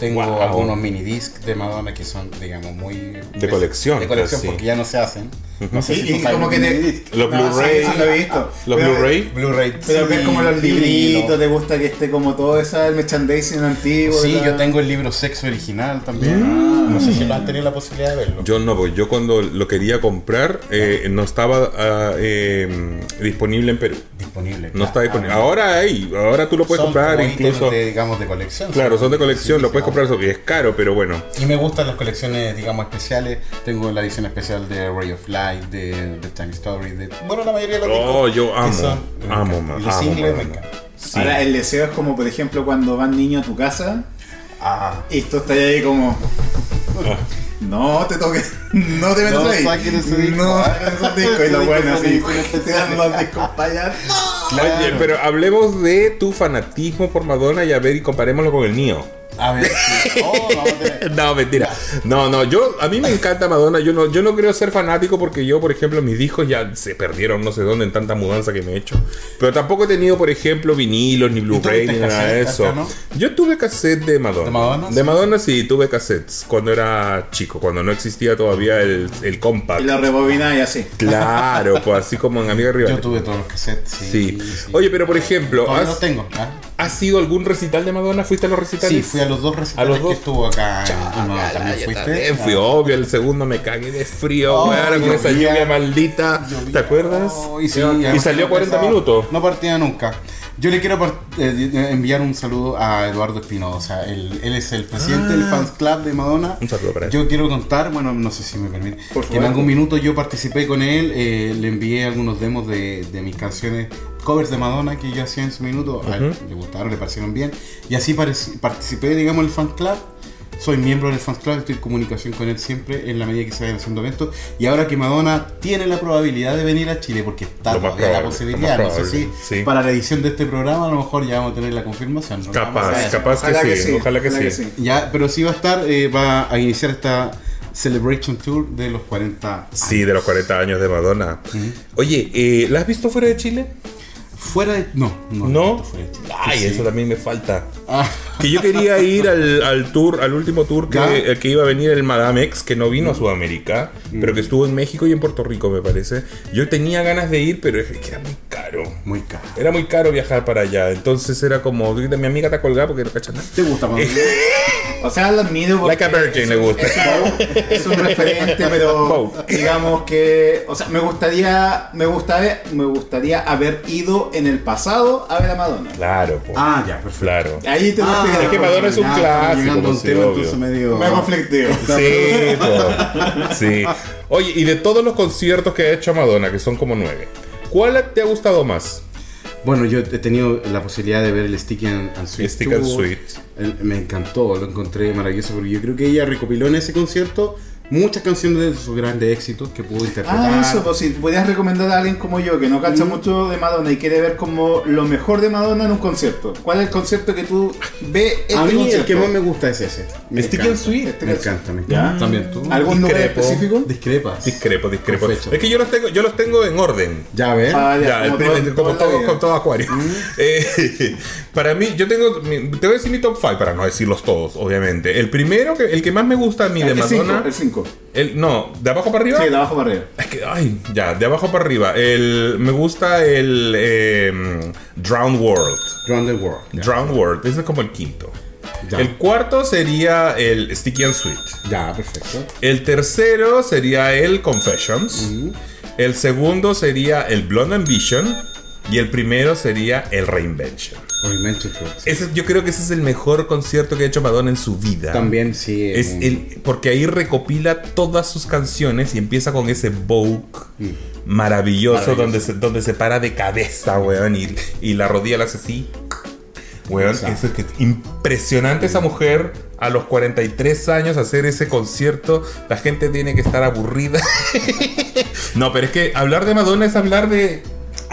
tengo Wow. algunos mini discs de Madonna que son, digamos, muy... De colección, De colección, casi. porque ya no se hacen. No sé Y, si y como los que mini te. discs. Los No, Blu-ray. Sí, sí, lo he visto. Los Blu-ray. Blu-ray. Pero ves sí, como los libritos, te gusta que esté como todo esa, el merchandising antiguo. Sí, ¿verdad? yo tengo el libro Sexo Original también. No sé si lo han tenido la posibilidad de verlo. Yo no, pues yo cuando lo quería comprar eh, no estaba ah, eh, disponible en Perú. disponible. No está claro. disponible. Ahora hay, ahora tú lo puedes Son comprar incluso. de, digamos, de colección. Claro, son de colección, Sí, lo puedes sí. Comprar, eso- y es caro, pero bueno. Y me gustan las colecciones, digamos, especiales. Tengo la edición especial de Ray of Light, de, de Time Story, de... Bueno, la mayoría de los Oh, discos. yo que amo, son- amo, Y los amo singles me Madonna. encantan. Sí. Ahora, el deseo es como, por ejemplo, cuando van niños a tu casa Ah. y tú estás ahí como. No te toques, no te metas No ahí. saquen ese disco. No saquen. Y lo bueno, así, te dan los discos para allá. Claro. Oye, pero hablemos de tu fanatismo por Madonna y a ver y comparémoslo con el mío. A ver. Oh, vamos a tener- No, mentira. No, no, yo a mí me encanta Madonna. Yo no, yo no creo ser fanático porque yo, por ejemplo, mis discos ya se perdieron no sé dónde en tanta mudanza que me he hecho. Pero tampoco he tenido, por ejemplo, vinilos, ni Blu-ray, ni nada de eso. acá, no? Yo tuve cassette de Madonna. ¿De Madonna? De Sí. Madonna sí, tuve cassettes cuando era chico, cuando no existía todavía el, el compact. Y lo rebobina y así. Claro, pues así como en Amiga Rival. Yo tuve todos los cassettes, sí. Sí. sí. Oye, pero por ejemplo, Todavía ¿has, tengo. ¿ah? ¿has ido a algún recital de Madonna? ¿Fuiste a los recitales? Sí, fui a los dos recitales que estuvo acá. Nueva- ¿También fuiste? también fui, Ah. obvio, el segundo me cagué de frío, weón, con esa lluvia maldita. ¿Te acuerdas? Y, salió no 40 empezaba- minutos. No partía nunca. Yo le quiero par- eh, enviar un saludo a Eduardo Espinosa. Él, él es el presidente del fans club de Madonna. Ah. Un saludo para él. Yo quiero contar, bueno, no sé si me permite, Por que en algún minuto yo participé con él, eh, le envié algunos demos de, de mis canciones, covers de Madonna que yo hacía en su minuto. A él le gustaron, le parecieron bien. Y así participé, digamos, en el fan club. Soy miembro del fan club, estoy en comunicación con él siempre en la medida que se vayan haciendo eventos. Y ahora que Madonna tiene la probabilidad de venir a Chile, porque está la posibilidad, no sé si sí. para la edición de este programa a lo mejor ya vamos a tener la confirmación. Capaz, capaz Ojalá que, que sí, ojalá que ojalá sí. que sí. Ya, pero sí va a estar, eh, va a iniciar esta Celebration Tour de los 40 Sí, de los 40 años de Madonna. Oye, eh, ¿la has visto fuera de Chile? Fuera de. No, no. ¿No? fuera de Chile. Ay, Sí. eso también me falta. Ah, Que yo quería ir al, al tour, al último tour que, eh, que iba a venir el Madame X, que no vino a Sudamérica, pero que estuvo en México y en Puerto Rico, me parece. Yo tenía ganas de ir, pero es que era muy caro. muy caro. Era muy caro viajar para allá. Entonces era como, mi amiga te colgada porque no cachas nada. ¿Te gusta Madonna? O sea, lo admiro Like a Virgin le gusta. es un referente, pero Wow. digamos que, o sea, me gustaría, me gustaría, me gustaría haber ido en el pasado a ver a Madonna. Claro, po. Ah, ya, perfecto. claro. Ahí te lo Ah, es que Madonna es un ya, clásico, Llegando a un pues, tema. Me conflictivo. Sí, po. sí. Oye, y de todos los conciertos que ha hecho Madonna, que son como nueve, ¿cuál te ha gustado más? Bueno, yo he tenido la posibilidad de ver el Sticky and, and Sweet. Stick and. Sweet. Me encantó, lo encontré maravilloso porque yo creo que ella recopiló en ese concierto muchas canciones de sus grandes éxitos que pudo interpretar. Ah, eso, pues si podrías recomendar a alguien como yo que no Mm. cacha mucho de Madonna y quiere ver como lo mejor de Madonna en un concierto. ¿Cuál es el concierto que tú ves este a mí el concierto? que más me gusta es ese. Me Sticky encanta. and Sweet. Me encanta, me encanta. También tú. ¿Algún Discrepo. específico? Discrepas. Discrepo, discrepo. Fecha. Es que yo los tengo, yo los tengo en orden. Ya, a ver. Ah, ya, Ya, el como primer- todo- como toda la todo, todo acuario. Eh, para mí, yo tengo. mi- Te voy a decir mi top 5 para no decirlos todos, obviamente. El primero, que, el que más me gusta a mí de El 5, Madonna. el 5. el- no, de abajo para arriba. Sí, de abajo para arriba. Es que, ay, ya, de abajo para arriba. El, me gusta el eh, Drown World. Drown the World. Drown World, ese es como el quinto. Ya. El cuarto sería el Sticky and Sweet. Ya, perfecto. El tercero sería el Confessions. El segundo sería el Blonde Ambition. Y el primero sería el Reinvention. Movimiento Truth. Ese, yo creo que ese es el mejor concierto que ha hecho Madonna en su vida. También sí. Es mm, el, porque ahí recopila todas sus canciones y empieza con ese Vogue maravilloso, Donde, se, donde se para de cabeza, weón, y, y la rodilla la hace así. Weón, es que impresionante esa mujer a los 43 años hacer ese concierto. La gente tiene que estar aburrida. no, pero es que hablar de Madonna es hablar de.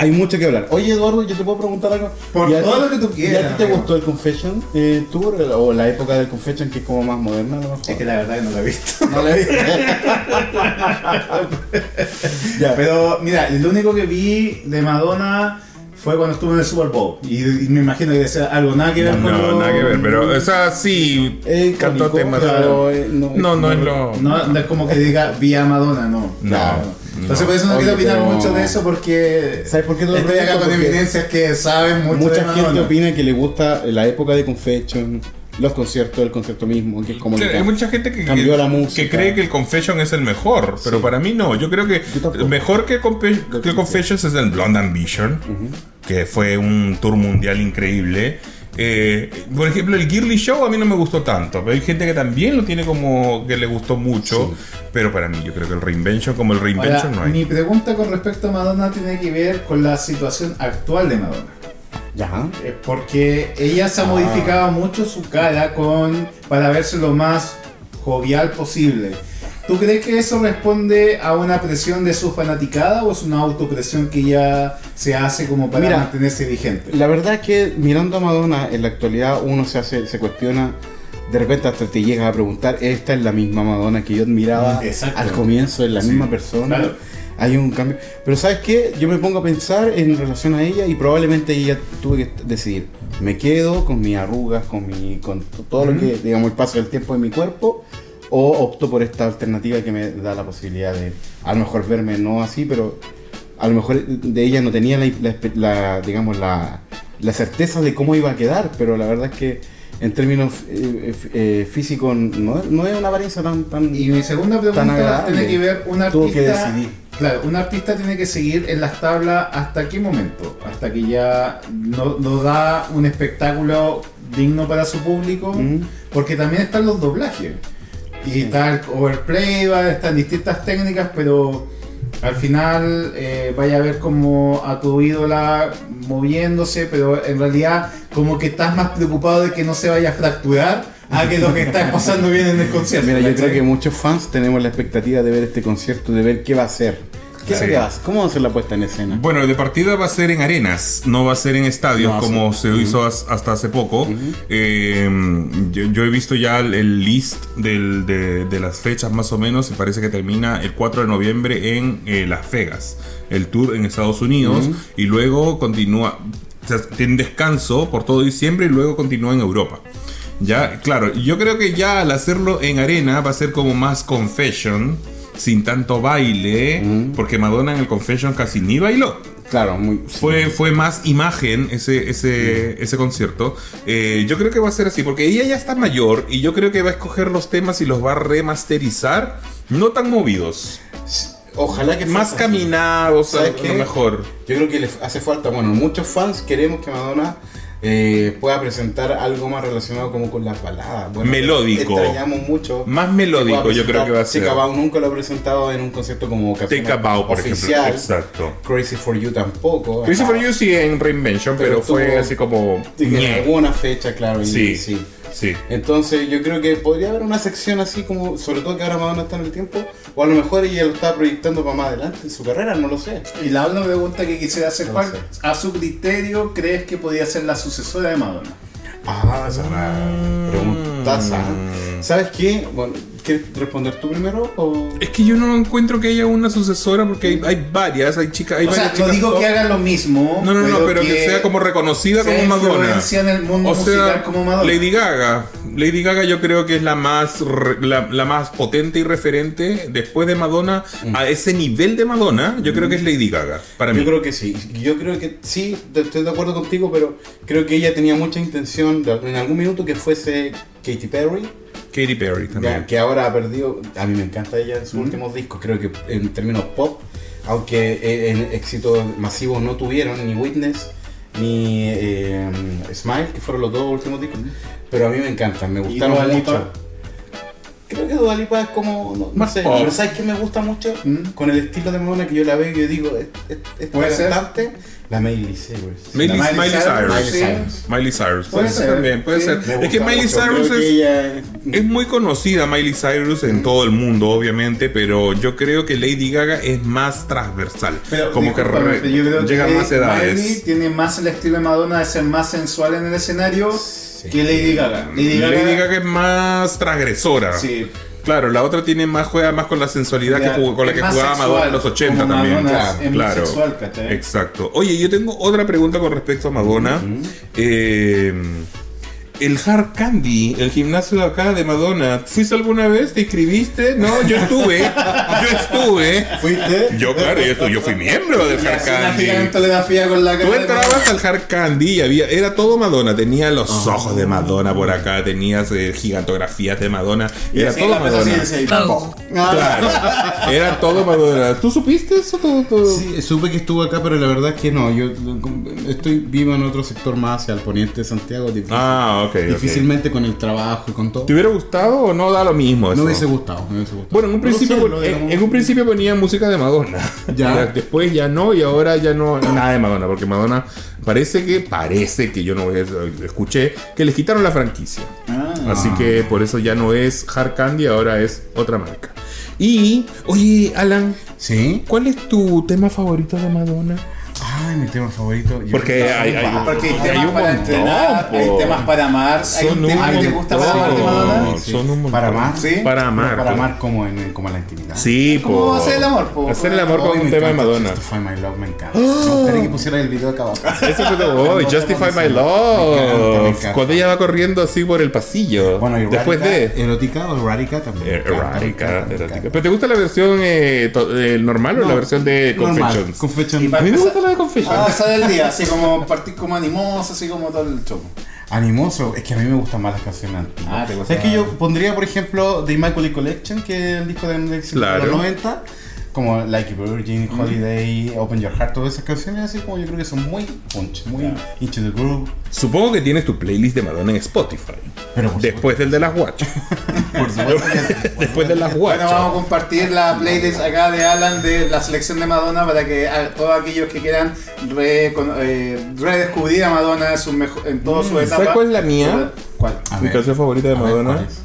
Hay mucho que hablar. Oye, Eduardo, yo te puedo preguntar algo. Por ¿Y a todo ti- lo que tú ¿Y a quieras, ti te amigo. gustó el Confession eh, Tour o la época del Confession que es como más moderna a lo mejor? Es que la verdad que no lo he visto. no la vi. ya, Pero mira, lo único que vi de Madonna fue cuando estuvo en el Super Bowl. Y, y me imagino que sea algo nada que ver con No, lo- nada que ver, pero, o sea, sí, Eh, cantó temas. eh, no, No, no es lo. No, no es como que diga vía Madonna, no. No, Entonces no. por eso no quiero opinar pero- mucho de eso porque ¿Sabes por qué te lo estoy acá con evidencias que saben mucho de Mucha gente Madonna. opina que le gusta la época de Confession, los conciertos, el concierto mismo, que es como Claro, hay mucha gente que, cambió que- la música. que cree que el Confession es el mejor, pero Sí. para mí no. Yo creo que Yo mejor que, Confessions es el Blonde Ambition, que fue un tour mundial increíble. Eh, por ejemplo, el Girly Show a mí no me gustó tanto, pero hay gente que también lo tiene como que le gustó mucho, pero para mí yo creo que el Reinvention como el Ahora, Reinvention no hay. mi pregunta con respecto a Madonna tiene que ver con la situación actual de Madonna. Ya. Eh, Porque ella se ha Ah. modificado mucho su cara con para verse lo más jovial posible. ¿Tú crees que eso responde a una presión de su fanaticada o es una autopresión que ya se hace como para Mira, mantenerse vigente? La verdad es que mirando a Madonna en la actualidad uno se hace, se cuestiona, de repente hasta te llegas a preguntar, esta es la misma Madonna que yo admiraba Exacto. al comienzo, es la Sí, misma persona. claro. Hay un cambio. Pero ¿sabes qué? Yo me pongo a pensar en relación a ella y probablemente ella tuve que decidir, me quedo con mis arrugas, con mi con todo lo que digamos el paso del tiempo en mi cuerpo o opto por esta alternativa que me da la posibilidad de a lo mejor verme no así, pero a lo mejor de ella no tenía la, la- la, digamos la, la certeza de cómo iba a quedar, pero la verdad es que en términos eh, eh, físicos no, no es una apariencia tan tan Y mi segunda pregunta tiene que ver un Tuvo que artista. decidir. Claro, un artista tiene que seguir en las tablas hasta qué momento, hasta que ya no, no da un espectáculo digno para su público, Mm. porque también están los doblajes. Y está el overplay, va, están distintas técnicas, pero al final eh, vaya a ver como a tu ídola moviéndose, pero en realidad como que estás más preocupado de que no se vaya a fracturar a que lo que está pasando bien en el concierto. Mira, yo creo que muchos fans tenemos la expectativa de ver este concierto, de ver qué va a ser. ¿Qué hacer? ¿Cómo va a ser la puesta en escena? Bueno, de partida va a ser en arenas, no va a ser en estadios No como se hizo as- hasta hace poco. Eh, yo, yo he visto ya el, el list del- de, de las fechas más o menos y parece que termina el 4 de noviembre en eh, Las Vegas, el tour en Estados Unidos y luego continúa, o sea, tiene descanso por todo diciembre y luego continúa en Europa. Ya, claro, yo creo que ya al hacerlo en arena va a ser como más confession, sin tanto baile, porque Madonna en el confession casi ni bailó. Claro, muy. Fue, fue más imagen ese, ese, ese concierto. Eh, yo creo que va a ser así, porque ella ya está mayor y yo creo que va a escoger los temas y los va a remasterizar, no tan movidos, Ojalá que más caminados, ¿Sabes lo qué? mejor. Yo creo que le hace falta, bueno, muchos fans queremos que Madonna eh, pueda presentar algo más relacionado como con las baladas. Bueno, Melódico. Extrañamos mucho. Más melódico, yo creo que va a ser. Bow nunca lo ha presentado en un concierto como Bow, por oficial. ejemplo. Exacto. Crazy for You tampoco. Christopher Ajá. You sí en Reinvention, pero, Pero fue así como. En alguna fecha, claro. y- Sí, sí. Sí. Entonces yo creo que podría haber una sección así como, sobre todo que ahora Madonna está en el tiempo, o a lo mejor ella lo está proyectando para más adelante en su carrera, no lo sé. Y la otra pregunta que quisiera hacer, No ¿cuál sé. a su criterio crees que podría ser la sucesora de Madonna? Ah, esa es una preguntaza. ¿Sabes qué? Bueno, ¿quieres responder tú primero? O... Es que yo no encuentro que haya una sucesora porque hay, hay varias, hay chicas, hay O sea, varias no chicas digo pop. que hagan lo mismo. No, no, no, pero que, sea como reconocida sea como Madonna. influencia en el mundo O musical sea, como Madonna. Lady Gaga. Lady Gaga yo creo que es la más la, la más potente y referente después de Madonna a ese nivel de Madonna. Yo creo que es Lady Gaga para mí. Yo creo que sí. Yo creo que sí, estoy de acuerdo contigo, pero creo que ella tenía mucha intención de, en algún minuto que fuese Katy Perry, Katy Perry también. que ahora ha perdido. A mí me encanta ella en sus últimos discos. Creo que en términos pop, aunque eh, en éxito masivo no tuvieron ni Witness ni eh, Smile, que fueron los dos últimos discos, pero a mí me encantan, me gustaron mucho. Creo que Dua Lipa es como, no, no Más sé, pop. pero ¿sabes qué me gusta mucho? ¿Mm? Con el estilo de Madonna que yo la veo y yo digo, es- es- esta Puede ser. cantante, la Miley Cyrus. Miley, La Miley Miley Cyrus. Cyrus, sí. Miley Cyrus. Puede, Puede ser ser, también, puede sí. ser. Me Es que Miley mucho, Cyrus que es, ella- es muy conocida, Miley Cyrus, en todo el mundo, obviamente, pero yo creo que Lady Gaga es más transversal. Pero, como que re- pero yo creo llega a que más edades. Miley tiene más el estilo de Madonna de ser más sensual en el escenario que Lady Gaga. Lady Gaga, Lady Gaga es más transgresora. sí. Claro, la otra tiene más juega más con la sensualidad Ya, que jugó- con la que jugaba sexual, Madonna en los 80 como también. Madonna Claro, es muy claro. sexual, ¿cachai? Exacto. Oye, yo tengo otra pregunta con respecto a Madonna. Eh, el Hard Candy, el gimnasio de acá de Madonna. ¿Fuiste alguna vez? ¿Te inscribiste? No, yo estuve. yo estuve. ¿Fuiste? Yo, claro, yo, yo fui miembro del Hard Candy. gigantografía con la cara Tú de entrabas al Hard Candy y había, era todo Madonna. Tenía los ojos de Madonna por acá, tenías eh, gigantografías de Madonna. Era todo Madonna. Claro. Era todo Madonna. ¿Tú supiste eso? Todo, todo? Sí, supe que estuvo acá, pero la verdad es que no. Yo estoy vivo en otro sector más hacia el poniente de Santiago. difícil- Ah, ok. ok. Difícilmente con el trabajo y con todo. ¿Te hubiera gustado o no da lo mismo? No eso? me hubiese gustado, me hubiese gustado. Bueno, en un No principio, sé, en un principio ponía música de Madonna. Ya. Después ya no y ahora ya no nada de Madonna, porque Madonna parece que parece que yo no escuché que les quitaron la franquicia. Ah. Así que por eso ya no es Hard Candy, ahora es otra marca. Y, oye, Alan, ¿Sí? ¿cuál es tu tema favorito de Madonna? Ay, mi tema favorito. Yo Porque hay- hay- varios. Porque hay Hay temas un para montón, entrenar, hay temas para amar, hay un tema que te gusta para amar de Madonna. Sí. Son un montón. Para amar, Sí. Para amar. Para amar como en, como en la intimidad. Sí, ¿Cómo po. hacer el amor, po? Hacer el amor Ay, con un me tema de Madonna. Justify My Love me encanta. Me gustaría que pusieran el video acá abajo. Eso fue todo. Oh, Justify My Me encanta, Love. me encanta. Cuando ella va corriendo así por el pasillo. Bueno, y Después de. Erótica o erótica también. me Eh, me Erótica, me erótica. ¿Pero te gusta la versión eh, eh, normal o la versión de Confessions? Confessions. A mí me gusta la de Confessions. A pasar el día, así como partir como animoso, así como todo el show. Animoso, es que a mí me gustan más las canciones antiguas. Ah, te gusta ¿Sabes que yo pondría, por ejemplo, The Immaculate Collection, que es el disco de, de Claro. los 90? Como Like a Virgin, Holiday, Open Your Heart, todas esas canciones así como yo creo que son muy punch, muy into the groove. Supongo que tienes tu playlist de Madonna en Spotify. Pero Después del de las Watch. Por supuesto. Después de las Watch. Bueno, vamos a compartir la playlist acá de Alan de la selección de Madonna para que a todos aquellos que quieran re- con- eh, redescubrir a Madonna en, sus mejo- en todas sus etapas. ¿sabes cuál es la mía? ¿Cuál? A Mi ver, canción favorita de ver, Madonna. ¿cuál es?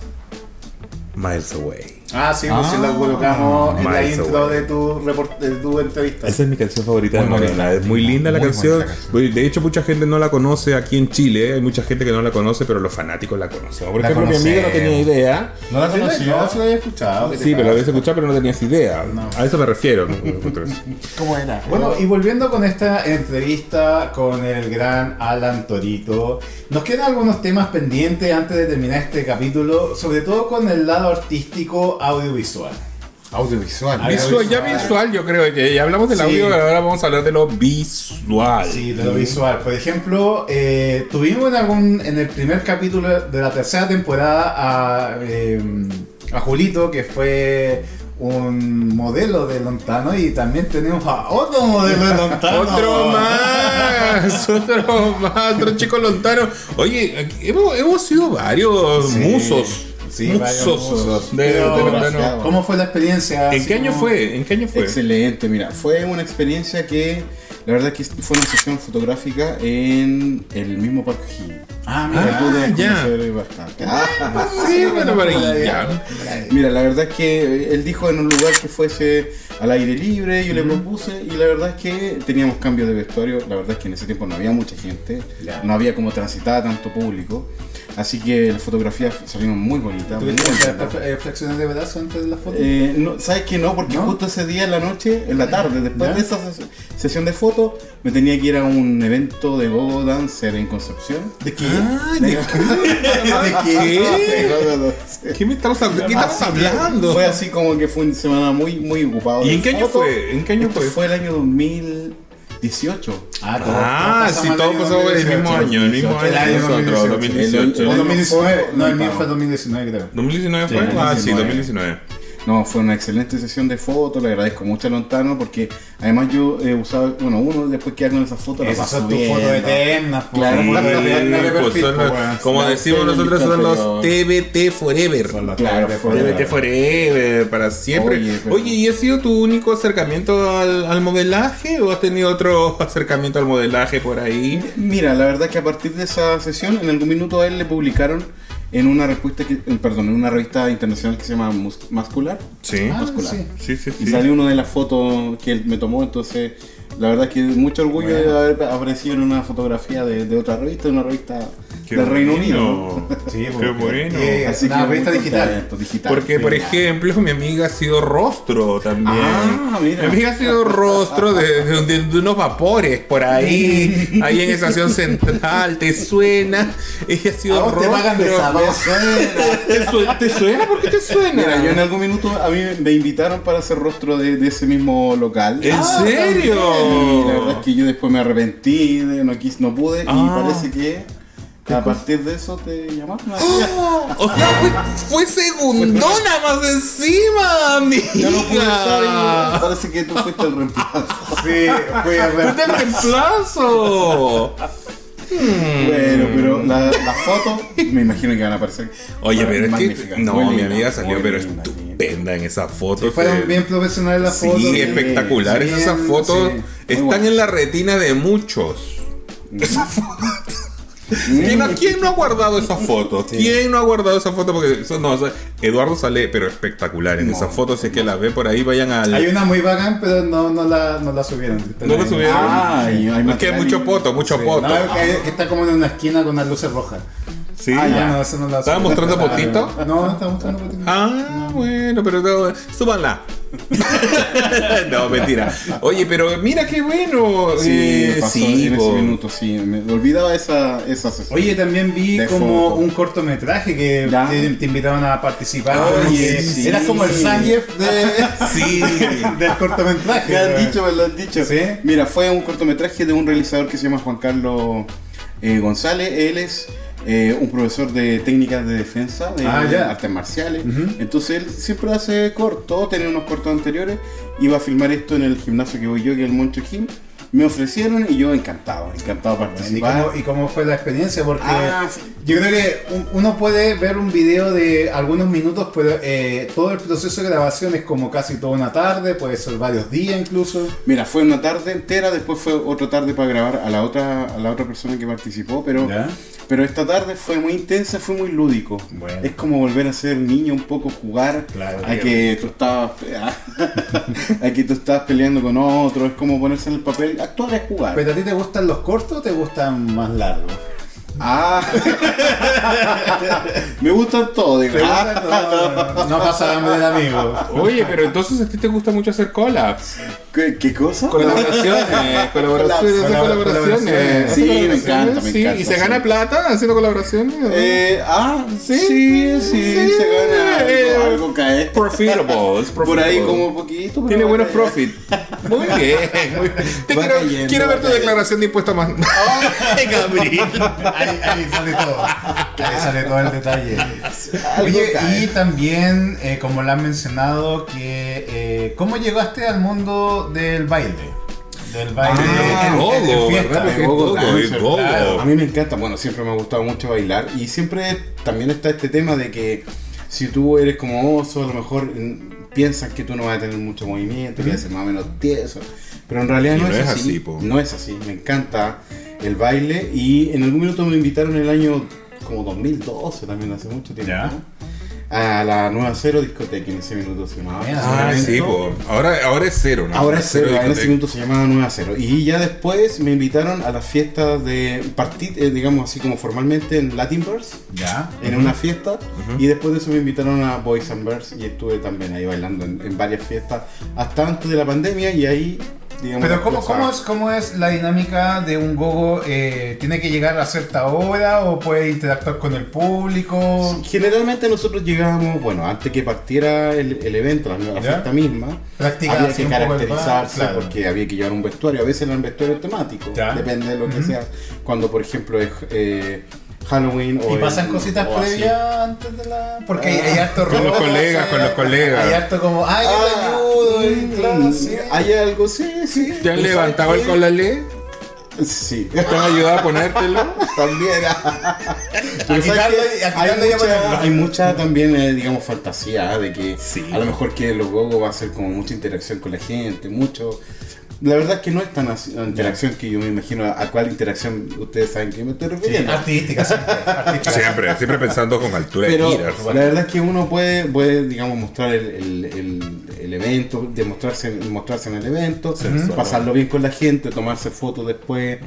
Miles Away. Ah, sí, pues si Ah, la colocamos en la intro de tu, de tu entrevista. Esa es mi canción favorita Muy de. Madonna. Es muy linda la Muy canción. bonita canción. De hecho, mucha gente no la conoce aquí en Chile. Hay mucha gente que no la conoce, pero los fanáticos la conocen. Por La ejemplo, mi amiga no tenía idea. ¿No la Sí, conocí? No, sí la había escuchado. ¿qué te Sí, pero la habías escuchado, pero no tenías idea. No. A eso me refiero. ¿Cómo era? Bueno, y volviendo con esta entrevista con el gran Alan Torito, nos quedan algunos temas pendientes antes de terminar este capítulo, sobre todo con el lado artístico audiovisual. Audiovisual. Visual, ya visual, yo creo que ya hablamos del Sí. audio, pero ahora vamos a hablar de lo visual. Sí, de lo visual. Por ejemplo, eh, tuvimos en algún en el primer capítulo de la tercera temporada a, eh, a Julito, que fue un modelo de Lontano, y también tenemos a otro modelo de Lontano. Otro más, otro más, otro chico lontano. Oye, hemos, hemos sido varios Sí, musos. Sí, lontano. ¿Cómo fue la experiencia? ¿En qué año fue? ¿En qué año fue? Excelente, mira, fue una experiencia que la verdad que fue una sesión fotográfica en el mismo Parque. Ah, mira. pude ya. bastante. Ah, Sí, bueno, para ya. Mira, la verdad es que él dijo en un lugar que fuese al aire libre, yo le propuse y la verdad es que teníamos cambios de vestuario, la verdad es que en ese tiempo no había mucha gente, Ya. no había como transitada tanto público, Así que las fotografías salieron muy bonitas. ¿Tuviste eh, flexiones de brazo antes de la foto? Eh, no, ¿Sabes que no? Porque ¿No? justo ese día en la noche, en la tarde, después ¿Ya? de esa ses- sesión de fotos, me tenía que ir a un evento de Go Dancer en Concepción. ¿De qué? Ah, ¿de ¿De qué? ¿Qué me estamos, hab- ¿de qué estamos hablando? Fue así como que fue una semana muy, muy ocupado. ¿Y en qué año fue? ¿En qué año Esto fue? Fue el año 2018. Ah, todo- Ah, todo sí, todo el pasó el mismo 2018. año, el mismo El año año que nosotros, 2018. 2018. O 2019, no, el mío fue 2019 creo. ¿2019 fue? Sí, Ah, sí, 2019. 2019. No, fue una excelente sesión de fotos, le agradezco mucho a Lontano porque además yo he usado, bueno, uno después queda con esas fotos. la Esas son tus fotos eternas. Claro, Pues como La decimos nosotros, son los. TBT Forever. Son los Claro, TBT forever. Para siempre. Oye, Oye, ¿y ha sido tu único acercamiento al, al modelaje o has tenido otro acercamiento al modelaje por ahí? Mira, la verdad que a partir de esa sesión, en algún minuto a él le publicaron en una respuesta que, perdón, en una revista internacional que se llama Mus- Mascular. Sí. Ah, Muscular. sí. Sí, sí, Y salió una de las fotos que él me tomó, entonces la verdad que mucho orgullo Bueno. de haber aparecido en una fotografía de, de otra revista, de una revista Qué del Reino. Unido. Sí, Qué bueno. eh, Así una que revista muy digital. contento, digital. Porque, sí. por ejemplo, mi amiga ha sido rostro también. Ah, mira. Mi amiga ha sido rostro de, de- de- de unos vapores por ahí, ahí en Estación Central. ¿Te suena? Ella ha sido ¿A vos te rostro. pagan de esa Me voz? suena. ¿Te, su- te suena? ¿Por qué te suena? Mira, yo en algún minuto a mí me invitaron para ser rostro de, de ese mismo local. ¿En Ah, serio? Y la verdad es que yo después me arrepentí, de- no quise, no pude, Ah. y parece que a partir de eso te llamaron. O sea, fue, fue segundona más encima, amiga. Yo no pude estar parece que tú fuiste el reemplazo. Sí, fue a ver. ¡Fuiste el reemplazo! Bueno, pero la, la foto me imagino que van a aparecer. Oye, pero es que. No, muy mi amiga salió, pero estupenda en esa foto. Fueron fue- bien profesionales las Sí, fotos. espectaculares Sí, esas fotos. sí. Están bueno. en la retina de muchos. Esas fotos. ¿Quién, no- quién no ha guardado esas fotos? ¿Quién no ha guardado esas fotos? Porque eso no, o sea, Eduardo sale, pero espectacular en No, esas fotos. Si es que la ve por ahí, vayan al. Hay una muy bacán, pero no, no, la, no la subieron. ¿No la subieron? Ah, hay es que hay mucho poto, mucho Sí, poto. no, que, que está como en una esquina con las luces rojas. Sí. Ah, ya. No, eso no la ¿Estaba mostrando potito? No, no estaba mostrando potito. Ah, bueno, pero no, súbanla. no, mentira. Oye, pero mira qué bueno. Sí, Eh, pasó sí, en ese minuto, sí. Me olvidaba esa, esa sesión. Oye, también vi como foto. un cortometraje que te, te invitaron a participar. Oye, y sí. Eras como el Sanjef de, Sí. del cortometraje. Me han dicho, me lo han dicho. ¿Sí? Mira, fue un cortometraje de un realizador que se llama Juan Carlos eh, González. Él es eh, un profesor de técnicas de defensa, de Ah, ya. artes marciales. Ujú. Entonces él siempre hace corto, tenía unos cortos anteriores. Iba a filmar esto en el gimnasio que voy yo, que es el Moncho Gym. Me ofrecieron y yo encantado, encantado de ¿Y participar. cómo, ¿Y cómo fue la experiencia? Porque Ah, yo creo que un- uno puede ver un video de algunos minutos, pero eh, todo el proceso de grabación es como casi toda una tarde, puede ser varios días incluso. Mira, fue una tarde entera, después fue otra tarde para grabar a la otra, a la otra persona que participó, pero, ¿Ya? pero esta tarde fue muy intensa, fue muy lúdico. Bueno. Es como volver a ser niño un poco, jugar Claro, a que tú estabas a que tú estabas peleando con otro, es como ponerse en el papel, actuar es jugar. ¿Pero a ti te gustan los cortos o te gustan más largos? Ah, me gustan todos, digo. No, no pasa hambre el amigo. Oye, pero entonces a ti te gusta mucho hacer collabs. ¿Qué, qué cosa? Colaboraciones, colaboraciones, hacer Colab- colaboraciones. sí, me encanta, me sí. encanta, ¿Y se gana plata haciendo colaboraciones? Eh, ah, sí, Sí, sí, sí, se gana algo, eh, algo cae. Profitable, es Por ahí como poquito. pero Tiene buenos profit. Muy bien. muy bien. Te quiero, cayendo, quiero ver tu cayendo. declaración de impuestos más. Ay, Gabriel. Ahí, ahí sale todo. Ahí sale todo el detalle. Oye, y también, eh, como lo han mencionado, que eh, ¿cómo llegaste al mundo del baile? Del baile Ah, en- en gogo, fiesta. gogo Gogo, dancer, gogo. claro. A mí me encanta, bueno, siempre me ha gustado mucho bailar y siempre también está este tema de que si tú eres como oso, a lo mejor mm, piensan que tú no vas a tener mucho movimiento, que vas a ser más o menos tieso, pero en realidad no, no es, es así, así, no es así, me encanta el baile y en algún minuto me invitaron el año como 2012 también, hace mucho tiempo. Ya. ¿no? A la nueva Cero discoteca en ese minuto se llamaba. Ah, sí, po. Ahora, ahora es cero, ¿no? Ahora es cero, en ese minuto se llamaba Nueva Cero. Y ya después me invitaron a las fiestas de partir, eh, digamos así como formalmente en Latin Verse, Ya. en una fiesta. Y después de eso me invitaron a Boys and Birds y estuve también ahí bailando en, en varias fiestas hasta antes de la pandemia y ahí, digamos. Pero ¿cómo, cómo, es, ¿cómo es la dinámica de un gogo? Eh, ¿Tiene que llegar a cierta hora o puede interactuar con el público? Generalmente nosotros llegábamos, bueno, antes que partiera el, el evento, la, fiesta misma, Practicar había que caracterizarse claro. porque había que llevar un vestuario. A veces eran vestuarios temáticos, Ya. depende de lo que sea. Cuando, por ejemplo, es eh, Halloween o. ¿Y pasan el- cositas previas antes de la.? Porque hay, hay harto Con los colegas, con los colegas. Hay harto como, ¡ay, yo te Ah, ¿Hay algo? Sí, sí. ¿Te han ¿Tú levantado el colalé? Sí. ¿Te han ayudado a ponértelo? También. A hay, mucha, hay mucha también, eh, digamos, fantasía de que Sí. a lo mejor que los gogos va a ser como mucha interacción con la gente, mucho. La verdad es que no es tan interacción que yo me imagino. ¿A cuál interacción ustedes saben que me estoy Sí, refiriendo? artística, siempre. artística. Siempre, siempre pensando con altura Pero de la verdad es que uno puede, puede digamos, mostrar el, el- el- el evento, demostrarse, mostrarse en el evento, pasarlo bien con la gente, tomarse fotos después.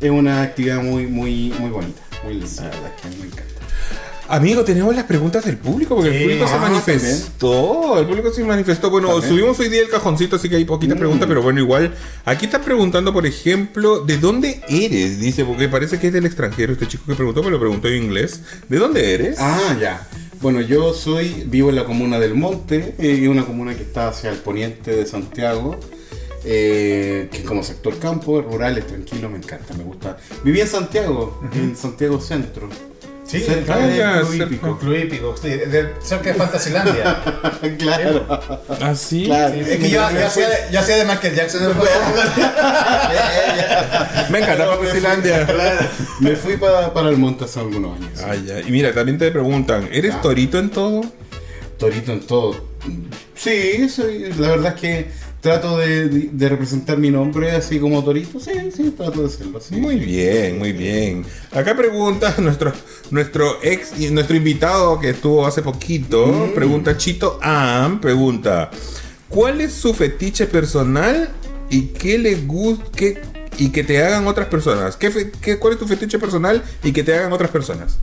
Es una actividad muy, muy, muy bonita, muy linda, la verdad es que me encanta. Amigo, tenemos las preguntas del público, porque Sí. el público se Ah, manifestó. El público se manifestó. Bueno, También. subimos hoy día el cajoncito, así que hay poquitas preguntas, pero bueno, igual. Aquí están preguntando, por ejemplo, ¿de dónde eres? Dice, porque parece que es del extranjero este chico que preguntó, pero lo preguntó en inglés. ¿De dónde eres? Ah, ya. Bueno, yo soy, vivo en la comuna del Monte, eh, es una comuna que está hacia el poniente de Santiago, eh, que como sector campo, es rural, es tranquilo, me encanta, me gusta. Viví en Santiago, en Santiago Centro. Sí, cerca ah, de ya, Club cerca. Hípico. Cerca de Fantasilandia. claro. ¿Ah, sí? claro. Es que yo, yo hacía, de- yo hacía de Michael Jackson. Me encanta Fantasilandia. Me fui pa- para el monte hace algunos años. sí. Ah, ya. Y mira, también te preguntan, ¿eres Ya. torito en todo? Torito en todo. Sí, soy, la verdad es que trato de, de- de representar mi nombre así como Torito. Sí, sí, trato de hacerlo. Sí. Muy bien, muy bien. Acá pregunta nuestro, nuestro ex, y nuestro invitado que estuvo hace poquito, pregunta Chito Am, pregunta, ¿cuál es su fetiche personal y qué le gusta y que te hagan otras personas? ¿Qué, qué- ¿Cuál es tu fetiche personal y que te hagan otras personas?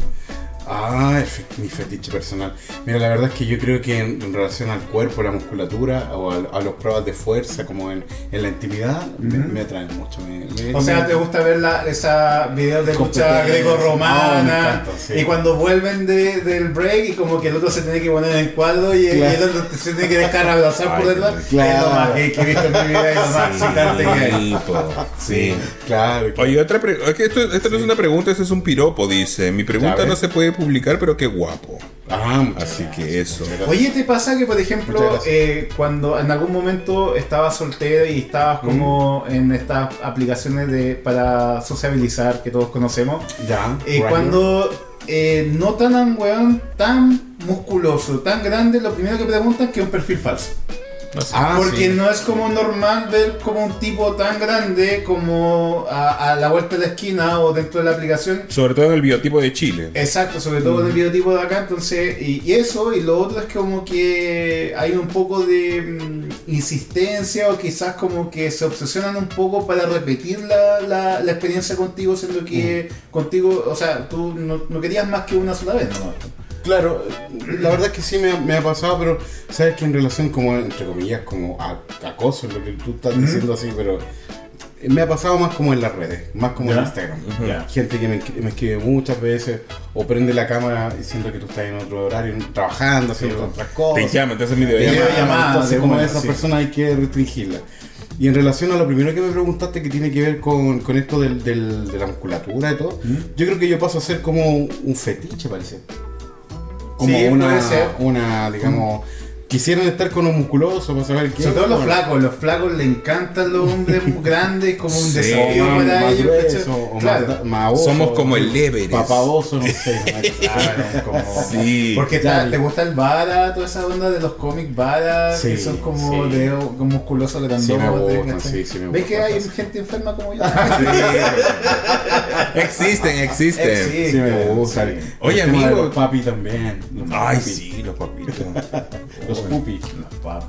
Ah, mi fetiche personal. Mira, la verdad es que yo creo que en, en relación al cuerpo, la musculatura o a, a las pruebas de fuerza, como en, en la intimidad, me, me atraen mucho. me- me- O sea, me- ¿te gusta ver la, esa videos de lucha greco-romana? Encanta, sí. Y cuando vuelven de- del break y como que el otro se tiene que poner en cuadro y, el- Claro. y el otro se tiene que dejar abrazar Ay, por detrás. claro. Es lo más que he visto en mi vida y lo más excitante que hay. Sí. Claro. claro. Oye, otra pre- es que esto, esto no es una pregunta, esto es un piropo, dice. Mi pregunta no se puede publicar, pero qué guapo. Ah, Así gracias. que eso. Oye, ¿te pasa que, por ejemplo, eh, cuando en algún momento estabas soltero y estabas como en estas aplicaciones de para sociabilizar que todos conocemos, Ya. eh, cuando eh, notan a un weón tan musculoso, tan grande, lo primero que preguntan es que es un perfil falso. Ah, Porque sí. no es como normal ver como un tipo tan grande como a, a la vuelta de la esquina o dentro de la aplicación. Sobre todo en el biotipo de Chile. Exacto, sobre todo con el biotipo de acá, entonces, y, y eso, y lo otro es como que hay un poco de mm, insistencia o quizás como que se obsesionan un poco para repetir la, la, la experiencia contigo, siendo que contigo, o sea, tú no, no querías más que una sola vez, ¿no? Claro, la verdad es que sí me, ha- me ha pasado, pero sabes que en relación como, entre comillas, como a- acoso, lo que tú estás diciendo así, pero me ha pasado más como en las redes, más como en. Instagram. Gente que me, me escribe muchas veces o prende la cámara diciendo que tú estás en otro horario, trabajando, haciendo otras cosas. Te llaman, te hacen Te videollamada. Videollamada. llaman, Entonces, como una, esas sí. personas hay que restringirla. Y en relación a lo primero que me preguntaste, que tiene que ver con, con esto del, del- de la musculatura y todo, yo creo que yo paso a ser como un fetiche, parece. Como Sí, una, una, digamos, quisieran estar con un musculoso para saber qué. Sobre todo los Bueno, flacos, los flacos le encantan los hombres grandes como un Sí. desafío para ellos. Claro. da- más oso, Somos como el Everest. Papaboso, no sé. Claro, como- Sí. Porque te gusta el vara, toda esa onda de los cómics vara, que son como sí. de musculosos grandotes. Sí, sí, sí me ¿Ves que hay gente enferma como yo? Existen, existen. Existen. Sí, me gusta. Sí. Oye, amigo. Los papi también. Los Ay, papi. sí, los papitos. Los pupi.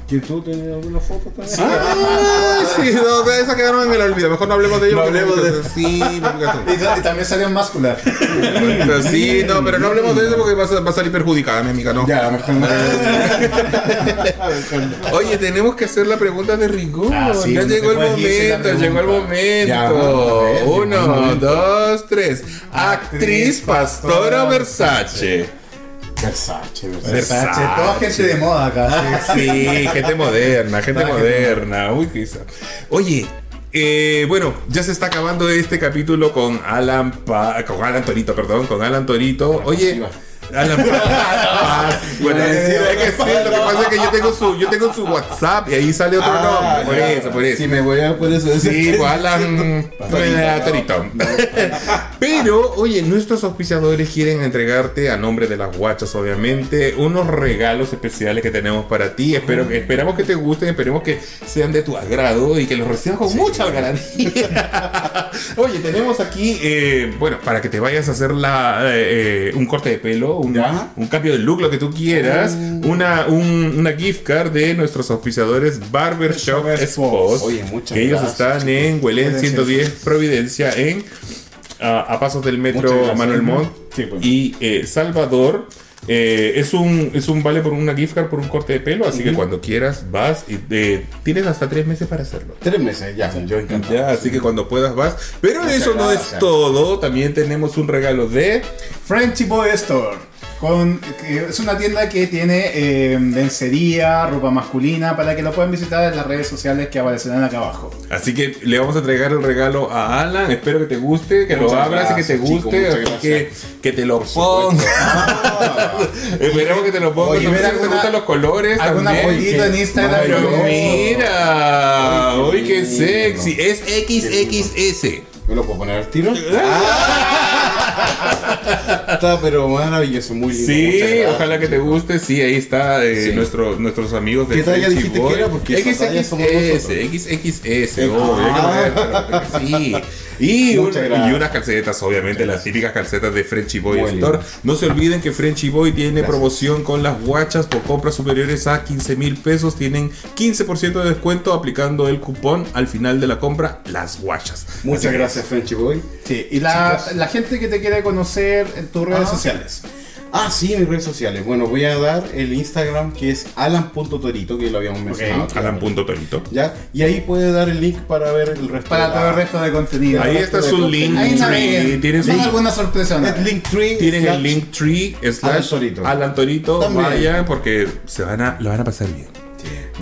¿Que tú tienes alguna foto también? Ah, sí, no, de esas quedaron en el olvido. Mejor no hablemos de ellos. No porque- hablemos de- Sí, Y, y también salió en Muscular. pero sí, no, pero no hablemos de eso porque va a, salir perjudicada, mi amiga, no. Ya, mejor no. Oye, tenemos que hacer la pregunta de rigor. Ah, sí, ya no llegó el momento, llegó el momento. Ya, llegó el Uno, momento. dos, tres. Actriz Pastora Versace. Versace, Versace. Versace, toda gente de moda acá. Sí, gente moderna, gente Toda gente moderna. Uy, qué isa- Oye, eh, bueno, ya se está acabando este capítulo con Alan Pa- con Alan Torito, perdón, con Alan Torito. Oye, Alan Pa- Bueno, decir, es que sí, lo que pasa es que yo tengo su, yo tengo su WhatsApp y ahí sale otro Ah, nombre. Por ya. eso, por eso. Si me voy a por eso. Sí, pues Alan eh, Torito. Pero, oye, nuestros auspiciadores quieren entregarte, a nombre de las guachas, obviamente, unos regalos especiales que tenemos para ti. Espero que, esperamos que te gusten, esperemos que sean de tu agrado y que los recibas con mucha garantía. oye, tenemos aquí, eh, bueno, para que te vayas a hacer la, eh, eh, un corte de pelo, un, cambio de look, lo que tú quieras, una, un- una gift card de nuestros auspiciadores Barbershop Expos. Oye, muchas que ellos están en Huelén Gracias. 110 Providencia, en ah, a pasos del metro gracias. Manuel Montt Sí, pues. y eh, Salvador. Eh, es un es un vale por una gift card por un corte de pelo, así que cuando quieras vas y eh, tienes hasta tres meses para hacerlo. Tres meses, ya, yo encantado. Ya, así que cuando puedas vas. Pero Muchas eso no es todo. También tenemos un regalo de. Frenchy Boy Store. Con, que es una tienda que tiene eh, lencería, ropa masculina, para que lo puedan visitar en las redes sociales que aparecerán acá abajo. Así que le vamos a entregar el regalo a Alan. Espero que te guste, que lo abras y que te chico, guste. así que, que te lo pongas. Esperemos que te lo pongas. Oye, ver si te alguna- gustan los colores. Alguna también. follito en Instagram. Pero mira, qué uy, qué sexy. Es XXS. ¿Me lo puedo poner al tiro? Está pero maravilloso, muy lindo. Sí, ojalá que te guste. Sí, ahí está eh, Sí. nuestro- nuestros amigos de ¿Qué talla Frenchy dijiste Boy. que era? Porque somos XXS. XXS, Ah. sí. Y, un- y unas calcetas, obviamente, las típicas calcetas de Frenchy Boy Muy Store. No se olviden que Frenchy Boy tiene Gracias. promoción con las guachas por compras superiores a 15 mil pesos. Tienen 15% de descuento aplicando el cupón al final de la compra, las guachas. Muchas gracias, Frenchy Boy. Sí, y la, la gente que te quiere conocer en tus redes Ah. sociales. Ah, sí, mis redes sociales. Bueno, voy a dar el Instagram que es alan.torito, que lo habíamos mencionado. Alan.torito. ¿Ya? Y ahí puede dar el link para ver el resto Para de todo el resto de contenido. Ahí está su link Ahí tree. naveguen. Tienen Son su- algunas sorpresas. Es Linktree. Tienen el link tree slash Alan Torito. Alan Torito. Vayan porque se van a, lo van a pasar bien.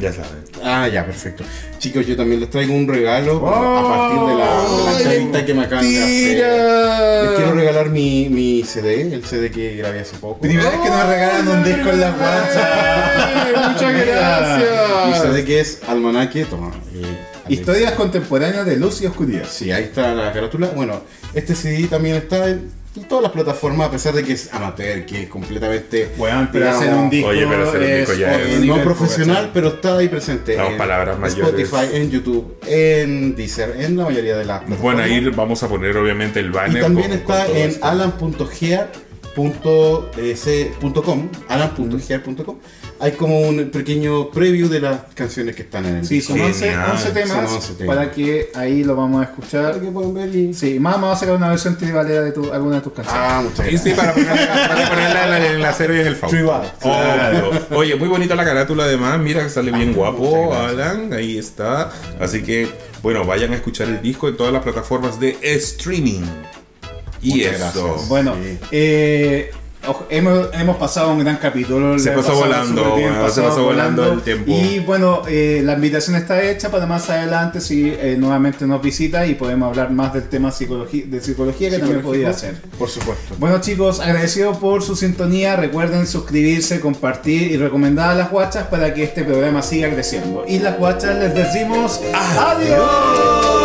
Ya saben. Ah, ya, perfecto. Chicos, yo también les traigo un regalo Oh, a partir de la, de la entrevista que me acaban de hacer. Les quiero regalar mi, mi CD, el CD que grabé hace poco. Primera vez que nos regalan un disco en la guacha. Muchas Mi gracias. CD que es Almanaque, toma. eh, Historias contemporáneas de luz y oscuridad. Sí, ahí está la carátula. Bueno, este CD también está en todas las plataformas, a pesar de que es amateur, que es completamente. Bueno, pero digamos, hacer un disco. Oye, pero hacer un es disco ya es- nivel, no profesional, pero está ahí presente. Las en palabras mayores. Spotify, en YouTube, en Deezer, en la mayoría de las plataformas. Bueno, ahí vamos a poner obviamente el banner. Y también con- está con en alan.gear.com alan.gear.com hay como un pequeño preview de las canciones que están en el Sí, disco. son 11, Genial. 11 temas, Son 11 temas. para que ahí lo vamos a escuchar. Para que puedan ver y... Sí, más vamos a sacar una versión tribalera de tu, alguna de tus canciones. Ah, muchas Sí, gracias. sí, para ponerla, para ponerla en, la, en la cero y en el favor. Tribal. Oye, muy bonita la carátula además. Mira que sale bien guapo, Alan. Ahí está. Así que, bueno, vayan a escuchar el disco en todas las plataformas de streaming. Y Muchas eso. gracias. Bueno, Sí. eh, ojo, hemos, hemos pasado un gran capítulo. Se pasó volando, súper bien, bueno, se pasó volando el tiempo. Y bueno, eh, la invitación está hecha para más adelante si eh, nuevamente nos visita y podemos hablar más del tema psicología, de psicología que también podría ser. Por supuesto. Bueno chicos, agradecido por su sintonía. Recuerden suscribirse, compartir y recomendar a las guachas para que este programa siga creciendo. Y las guachas les decimos adiós.